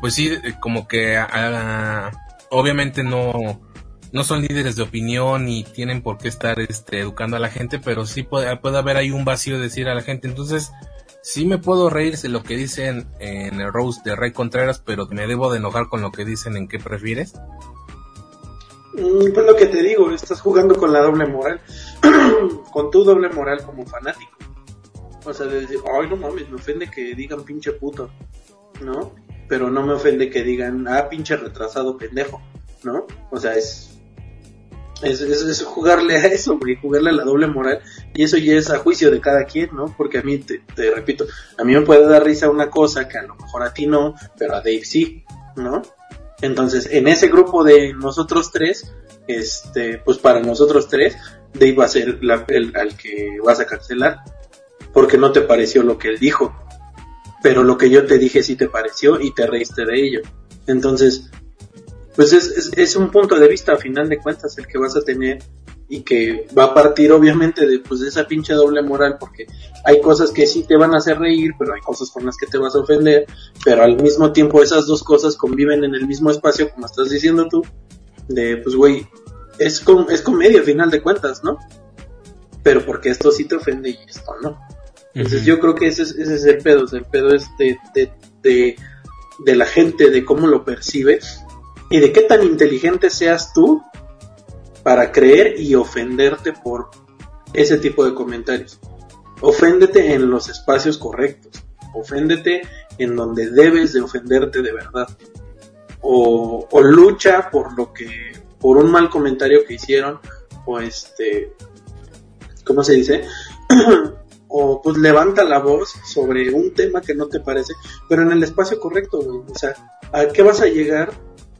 Speaker 1: pues sí, eh, como que obviamente no no son líderes de opinión y tienen por qué estar este, educando a la gente, pero sí puede, puede haber ahí un vacío de decir a la gente. Entonces, sí me puedo reír de lo que dicen en el roast de Rey Contreras, pero me debo de enojar con lo que dicen en qué prefieres.
Speaker 2: Mm, pues lo que te digo, estás jugando con la doble moral, [clears throat] con tu doble moral como fanático. O sea, de decir, ay, no mames, me ofende que digan pinche puto, ¿no? Pero no me ofende que digan, ah, pinche retrasado pendejo, ¿no? O sea, es es, es, jugarle a eso, güey, jugarle a la doble moral. Y eso ya es a juicio de cada quien, ¿no? Porque a mí, te, repito, a mí me puede dar risa una cosa que a lo mejor a ti no, pero a Dave sí, ¿no? Entonces, en ese grupo de nosotros tres, este, pues para nosotros tres, Dave va a ser el, al que vas a cancelar, porque no te pareció lo que él dijo. Pero lo que yo te dije sí te pareció y te reíste de ello. Entonces, pues es, es, un punto de vista a final de cuentas el que vas a tener y que va a partir obviamente de, pues, de esa pinche doble moral porque hay cosas que sí te van a hacer reír, pero hay cosas con las que te vas a ofender, pero al mismo tiempo esas dos cosas conviven en el mismo espacio, como estás diciendo tú, de, pues, güey, es, com es comedia a final de cuentas, ¿no? Pero porque esto sí te ofende y esto no. Entonces yo creo que ese es, ese es el pedo, el pedo es de, de, de, de la gente, de cómo lo percibes y de qué tan inteligente seas tú para creer y ofenderte por ese tipo de comentarios. Oféndete en los espacios correctos. Oféndete en donde debes de ofenderte de verdad. O, lucha por lo que por un mal comentario que hicieron, o este, ¿cómo se dice? [clears throat] o pues levanta la voz sobre un tema que no te parece, pero en el espacio correcto. O sea, ¿a qué vas a llegar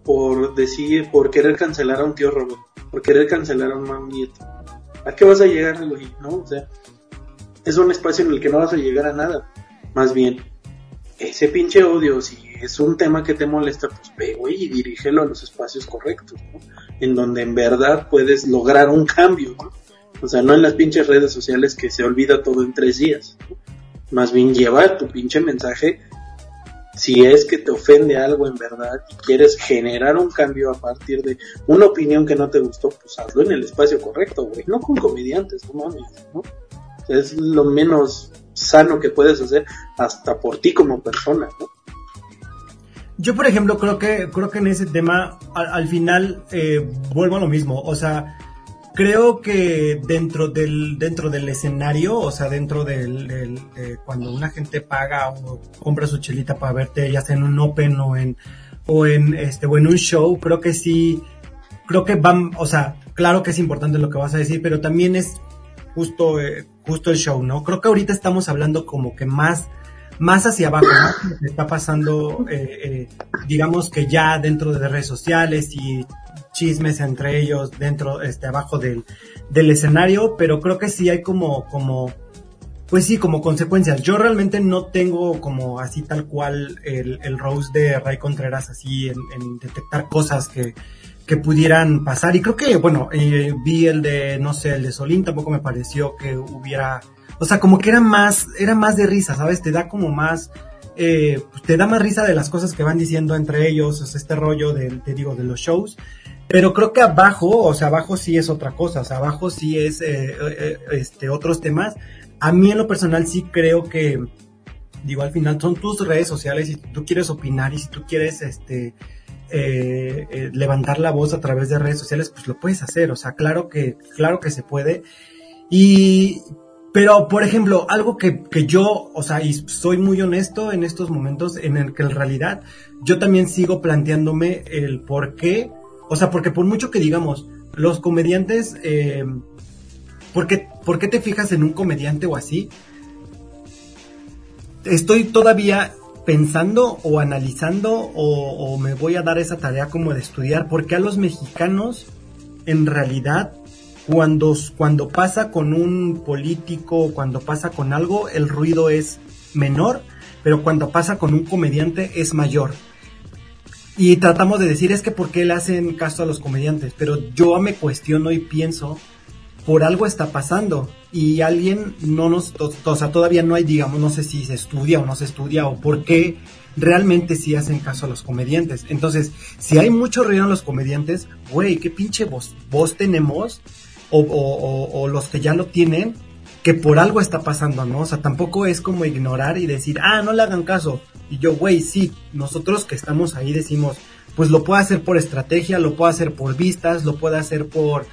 Speaker 2: por decir, por querer cancelar a un tío Robert? Por querer cancelar a un nieto. ¿A qué vas a llegar, güey? ¿No? O sea, es un espacio en el que no vas a llegar a nada. Más bien, ese pinche odio, si es un tema que te molesta, pues ve, güey, y dirígelo a los espacios correctos. En donde en verdad puedes lograr un cambio, ¿no? O sea, no en las pinches redes sociales que se olvida todo en tres días. Más bien lleva tu pinche mensaje. Si es que te ofende algo en verdad y quieres generar un cambio a partir de una opinión que no te gustó, pues hazlo en el espacio correcto, güey. No con comediantes, no mames, ¿no? Es lo menos sano que puedes hacer hasta por ti como persona, ¿no?
Speaker 3: Yo, por ejemplo, creo que, creo que en ese tema, al, final, eh, vuelvo a lo mismo. O sea, creo que dentro del, dentro del escenario, o sea, dentro del, cuando una gente paga o compra su chelita para verte, ya sea en un open o en, o en este, o en un show, creo que sí, creo que van, o sea, claro que es importante lo que vas a decir, pero también es justo, eh, justo el show, ¿no? Creo que ahorita estamos hablando como que más más hacia abajo, ¿no? está pasando, eh, eh, digamos que ya dentro de redes sociales y chismes entre ellos dentro, este, abajo del, del escenario, pero creo que sí hay como, como, pues sí, como consecuencias. Yo realmente no tengo como así tal cual el, el Rose de Ray Contreras así en, detectar cosas que, que pudieran pasar. Y creo que, bueno, eh, vi el de, no sé, el de Solín, tampoco me pareció que hubiera o sea, como que era más, era más de risa, ¿sabes? Te da como más, eh, te da más risa de las cosas que van diciendo entre ellos, o este rollo de, te digo, de los shows. Pero creo que abajo, o sea, abajo sí es otra cosa, o sea, abajo sí es eh, eh, este, otros temas. A mí en lo personal sí creo que, digo, al final son tus redes sociales y si tú quieres opinar y si tú quieres, este, levantar la voz a través de redes sociales, pues lo puedes hacer, o sea, claro que, claro que se puede. Y, pero, por ejemplo, algo que, que, yo, o sea, y soy muy honesto en estos momentos en el que en realidad yo también sigo planteándome el por qué, o sea, porque por mucho que digamos, los comediantes, eh, ¿por, qué, ¿por qué te fijas en un comediante o así? Estoy todavía pensando o analizando o, o me voy a dar esa tarea como de estudiar por qué a los mexicanos en realidad cuando, cuando pasa con un político, cuando pasa con algo, el ruido es menor, pero cuando pasa con un comediante es mayor. Y tratamos de decir es que por qué le hacen caso a los comediantes, pero yo me cuestiono y pienso, por algo está pasando y alguien no nos, o sea, todavía no hay, digamos, no sé si se estudia o no se estudia o por qué realmente sí hacen caso a los comediantes. Entonces, si hay mucho ruido en los comediantes, güey, qué pinche voz, voz tenemos o, los que ya lo tienen, que por algo está pasando, ¿no? O sea, tampoco es como ignorar y decir, ah, no le hagan caso. Y yo, güey, sí, nosotros que estamos ahí decimos, pues lo puedo hacer por estrategia, lo puedo hacer por vistas, lo puedo hacer por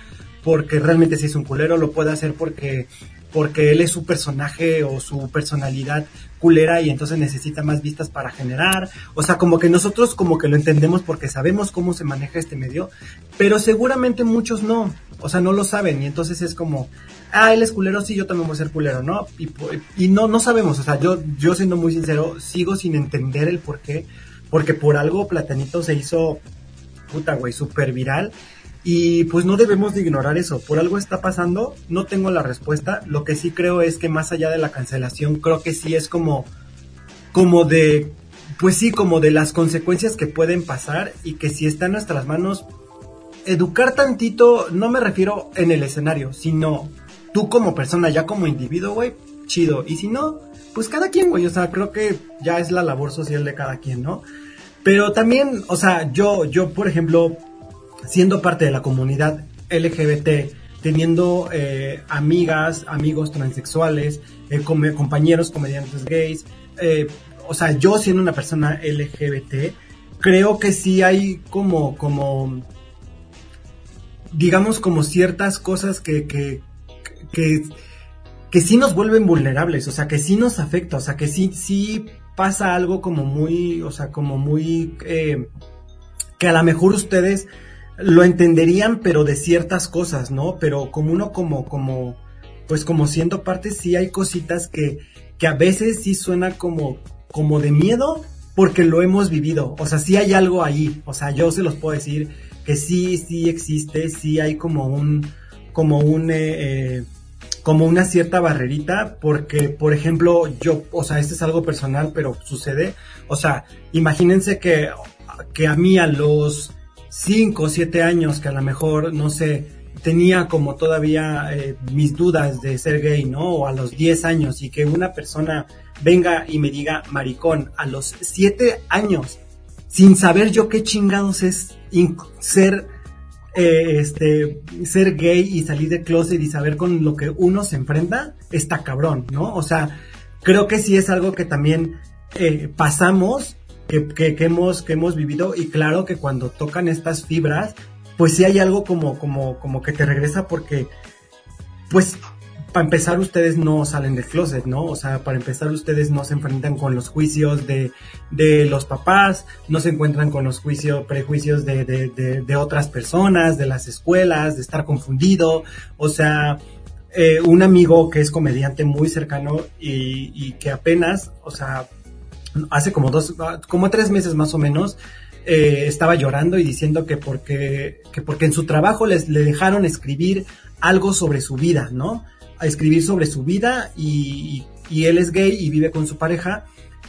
Speaker 3: porque realmente sí es un culero, lo puedo hacer porque porque él es su personaje o su personalidad culera y entonces necesita más vistas para generar. O sea, como que nosotros como que lo entendemos porque sabemos cómo se maneja este medio, pero seguramente muchos no. O sea, no lo saben y entonces es como, ah, él es culero, sí, yo también voy a ser culero, ¿no? Y, no, no sabemos. O sea, yo, yo siendo muy sincero, sigo sin entender el por qué. Porque por algo Platanito se hizo, puta, güey, súper viral y pues no debemos de ignorar eso. Por algo está pasando, no tengo la respuesta. Lo que sí creo es que más allá de la cancelación, creo que sí es como, como de, pues sí, como de las consecuencias que pueden pasar y que si está en nuestras manos, educar tantito, no me refiero en el escenario, sino tú como persona, ya como individuo, güey, chido. Y si no, pues cada quien, güey, o sea, creo que ya es la labor social de cada quien, ¿no? Pero también, o sea, yo, yo, por ejemplo, siendo parte de la comunidad LGBT, teniendo eh, amigas, amigos transexuales, eh, compañeros comediantes gays, eh, o sea, yo siendo una persona LGBT, creo que sí hay como, como, digamos, como ciertas cosas que, que, que, que sí nos vuelven vulnerables, o sea, que sí nos afecta, o sea, que sí, sí pasa algo como muy, o sea, como muy, que a lo mejor ustedes lo entenderían, pero de ciertas cosas, ¿no? Pero como uno como, como, pues como siendo parte, sí hay cositas que, que a veces sí suena como, como de miedo, porque lo hemos vivido. O sea, sí hay algo ahí. O sea, yo se los puedo decir que sí, sí existe, sí hay como un, como un, eh, eh, como una cierta barrerita, porque, por ejemplo, yo, o sea, este es algo personal, pero sucede. O sea, imagínense que, que a mí a los 5 o 7 años, que a lo mejor, no sé, tenía como todavía eh, mis dudas de ser gay, ¿no? O a los 10 años y que una persona venga y me diga maricón a los 7 años, sin saber yo qué chingados es ser eh, este ser gay y salir de closet y saber con lo que uno se enfrenta, está cabrón, ¿no? O sea, creo que sí es algo que también eh, pasamos, que, que, que, hemos, que hemos vivido, y claro que cuando tocan estas fibras, pues sí hay algo como, como, como que te regresa porque, pues para empezar ustedes no salen del closet, ¿no? O sea, para empezar ustedes no se enfrentan con los juicios de, de los papás, no se encuentran con los juicios, prejuicios de, de, de, de otras personas, de las escuelas, de estar confundido, o sea, eh, un amigo que es comediante muy cercano y, que apenas, o sea, hace como dos, como tres meses más o menos, eh, estaba llorando y diciendo que porque, que porque en su trabajo les le dejaron escribir algo sobre su vida, ¿no? A escribir sobre su vida y, él es gay y vive con su pareja,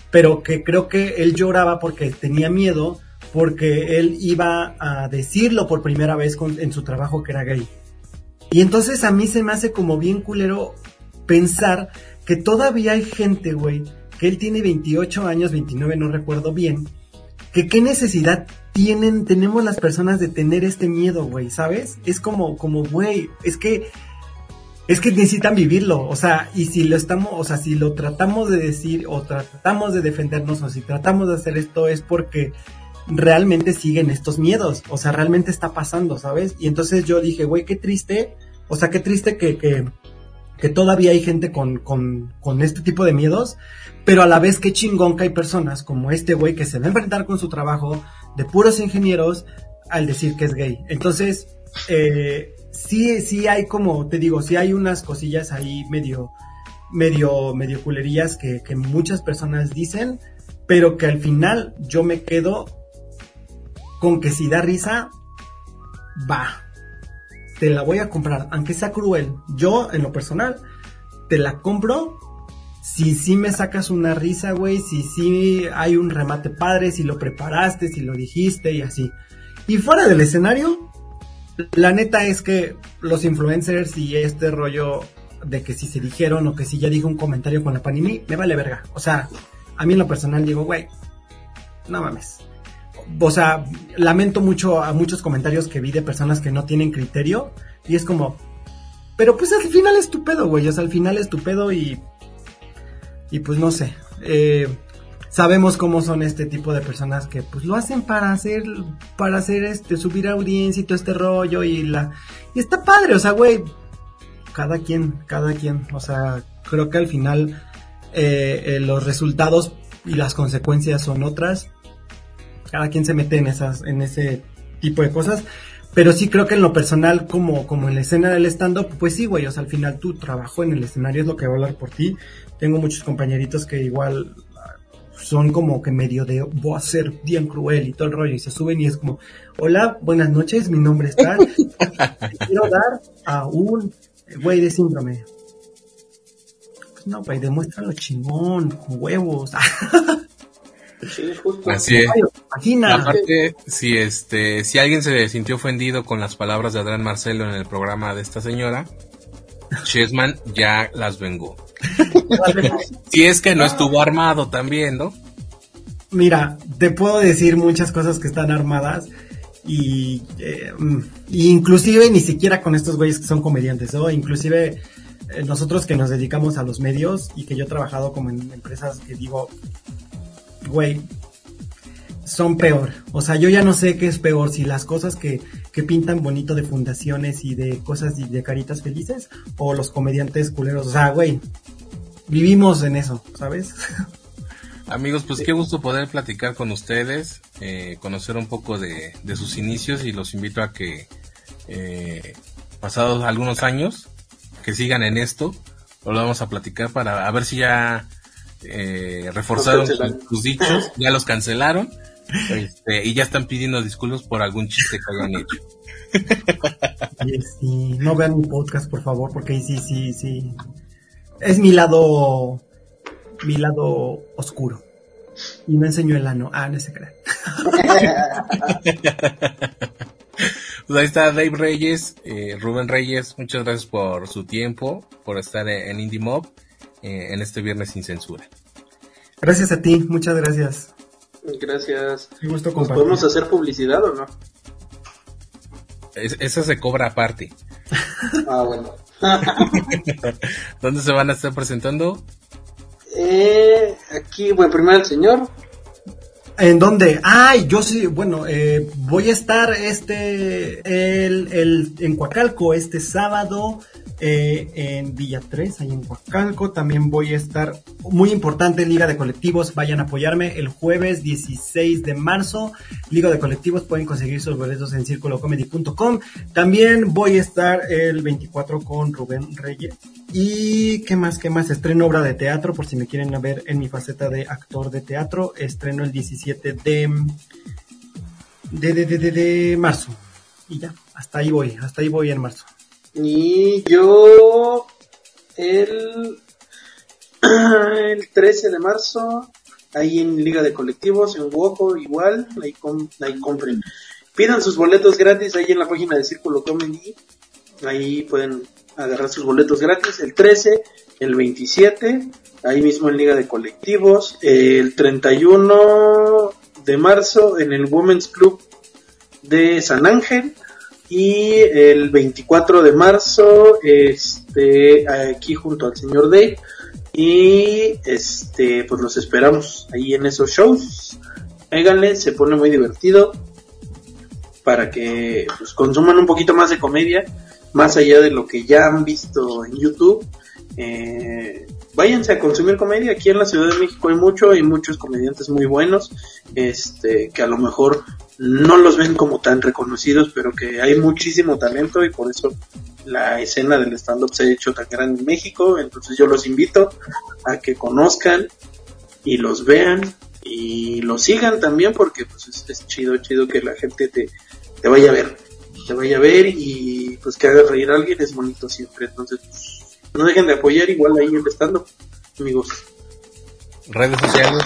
Speaker 3: pero que creo que él lloraba porque tenía miedo, porque él iba a decirlo por primera vez en su trabajo que era gay. Y entonces a mí se me hace como bien culero pensar que todavía hay gente, güey, que él tiene 28 años, 29, no recuerdo bien, que qué necesidad tienen, tenemos las personas de tener este miedo, güey, ¿sabes? Es como, como, güey, es que es que necesitan vivirlo, o sea, y si lo estamos, o sea, si lo tratamos de decir o tratamos de defendernos o si tratamos de hacer esto es porque realmente siguen estos miedos, o sea, realmente está pasando, ¿sabes? Y entonces yo dije, güey, qué triste, o sea, qué triste que, que, que todavía hay gente con, con, con este tipo de miedos, pero a la vez qué chingón que hay personas como este güey que se va a enfrentar con su trabajo de puros ingenieros al decir que es gay. Entonces, eh, sí, sí hay como, te digo, sí hay unas cosillas ahí medio, medio, medio culerías que, muchas personas dicen, pero que al final yo me quedo con que si da risa, va, te la voy a comprar, aunque sea cruel. Yo, en lo personal, te la compro si sí me sacas una risa, güey, si sí hay un remate padre, si lo preparaste, si lo dijiste y así. Y fuera del escenario, la neta es que los influencers y este rollo de que si se dijeron o que si ya dijo un comentario con la Panini, me vale verga. O sea, a mí en lo personal digo, güey, no mames. O sea, lamento mucho a muchos comentarios que vi de personas que no tienen criterio y es como, pero pues al final es tu pedo, güey. O sea, al final es tu pedo y, y pues no sé. Eh, sabemos cómo son este tipo de personas que pues lo hacen para hacer para hacer este subir audiencia y todo este rollo y la y está padre o sea güey cada quien cada quien o sea creo que al final eh, eh, los resultados y las consecuencias son otras cada quien se mete en esas en ese tipo de cosas pero sí creo que en lo personal, como, como en la escena del stand-up, pues sí, güey, o sea, al final tu trabajo en el escenario es lo que va a hablar por ti. Tengo muchos compañeritos que igual son como que medio de voy a ser bien cruel y todo el rollo y se suben y es como hola buenas noches mi nombre es tal [laughs] quiero dar a un güey de síndrome pues no güey demuéstralo chingón con huevos [laughs]
Speaker 1: Así es. Imagina. Aparte, si este, si alguien se sintió ofendido con las palabras de Adrián Marcelo en el programa de esta señora, Chessman ya las vengó. [laughs] si es que no estuvo armado también, ¿no?
Speaker 3: Mira, te puedo decir muchas cosas que están armadas y, eh, inclusive ni siquiera con estos güeyes que son comediantes, ¿no? Inclusive eh, nosotros que nos dedicamos a los medios y que yo he trabajado como en empresas que digo, güey, son peor. O sea, yo ya no sé qué es peor, si las cosas que, que pintan bonito de fundaciones y de cosas y de caritas felices o los comediantes culeros. O sea, güey, vivimos en eso, ¿sabes? [laughs]
Speaker 1: Amigos, pues qué gusto poder platicar con ustedes, eh, conocer un poco de, sus inicios y los invito a que eh, pasados algunos años que sigan en esto, lo vamos a platicar para a ver si ya eh, reforzaron sus, dichos, ya los cancelaron este, y ya están pidiendo disculpas por algún chiste que hayan
Speaker 3: hecho. Sí, no vean mi podcast, por favor, porque ahí sí, sí, sí. Es mi lado, mi lado oscuro. Y me enseñó el ano. Ah, no se crean. [laughs]
Speaker 1: pues ahí está Dave Reyes, eh, Rubén Reyes, muchas gracias por su tiempo, por estar en Indie Mob eh, en este viernes sin censura.
Speaker 3: Gracias a ti, muchas gracias.
Speaker 2: Gracias. gusto ¿Podemos hacer publicidad o no?
Speaker 1: esa se cobra aparte. [laughs]
Speaker 2: ah, bueno. [laughs]
Speaker 1: ¿Dónde se van a estar presentando?
Speaker 2: Eh, aquí, bueno, primero el señor.
Speaker 3: ¿En dónde? Ay, yo sí, bueno, eh, voy a estar este, el, el, en Coacalco este sábado eh, en Villa 3, ahí en Huacalco. También voy a estar, muy importante, Liga de Colectivos, vayan a apoyarme el jueves 16 de marzo. Liga de Colectivos, pueden conseguir sus boletos en circulocomedy.com. También voy a estar el 24 con Rubén Reyes. Y qué más, qué más, estreno obra de teatro, por si me quieren ver en mi faceta de actor de teatro. Estreno el 17 de, de, de, de, de marzo. Y ya, hasta ahí voy, hasta ahí voy en marzo.
Speaker 2: Y yo el, [clears throat] el 13 de marzo, ahí en Liga de Colectivos, en Wojo, igual, ahí, ahí compren. Pidan sus boletos gratis ahí en la página de Círculo Comedy. Ahí pueden agarrar sus boletos gratis. El 13, el 27, ahí mismo en Liga de Colectivos. El 31 de marzo en el Women's Club de San Ángel y el 24 de marzo este aquí junto al señor Dave y este pues los esperamos ahí en esos shows háganle se pone muy divertido para que pues, consuman un poquito más de comedia más allá de lo que ya han visto en YouTube eh, váyanse a consumir comedia aquí en la Ciudad de México hay mucho hay muchos comediantes muy buenos este que a lo mejor no los ven como tan reconocidos, pero que hay muchísimo talento y por eso la escena del stand-up se ha hecho tan grande en México. Entonces yo los invito a que conozcan y los vean y los sigan también porque pues es, chido, chido que la gente te, te, vaya a ver, te vaya a ver y pues que haga reír a alguien es bonito siempre. Entonces pues, no dejen de apoyar igual ahí stand-up, amigos.
Speaker 1: Redes sociales.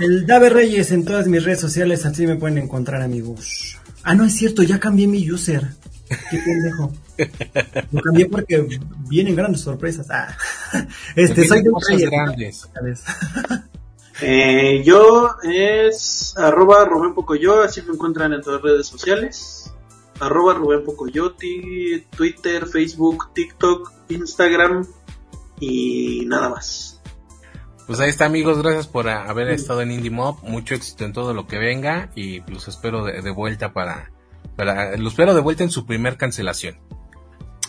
Speaker 3: El Dave Reyes en todas mis redes sociales, así me pueden encontrar, amigos. Ah, no es cierto, ya cambié mi user. Qué pendejo. Lo cambié porque vienen grandes sorpresas. Ah. [laughs] Este, soy de Reyes. Grandes. [laughs]
Speaker 2: Eh, yo es arroba Rubén Pocoyo, así me encuentran en todas las redes sociales. Arroba Rubén Pocoyo, Twitter, Facebook, TikTok, Instagram y nada más.
Speaker 1: Pues ahí está amigos, gracias por haber estado en Indie Mob, mucho éxito en todo lo que venga y los espero de, vuelta para, para, los espero de vuelta en su primer cancelación.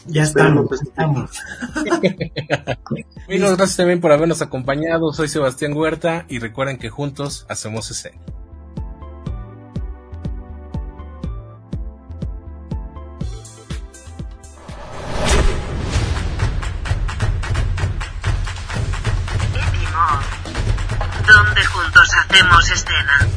Speaker 3: Ya estamos, estamos. [laughs]
Speaker 1: amigos, gracias también por habernos acompañado, soy Sebastián Huerta y recuerden que juntos hacemos escena.
Speaker 4: donde juntos hacemos escena.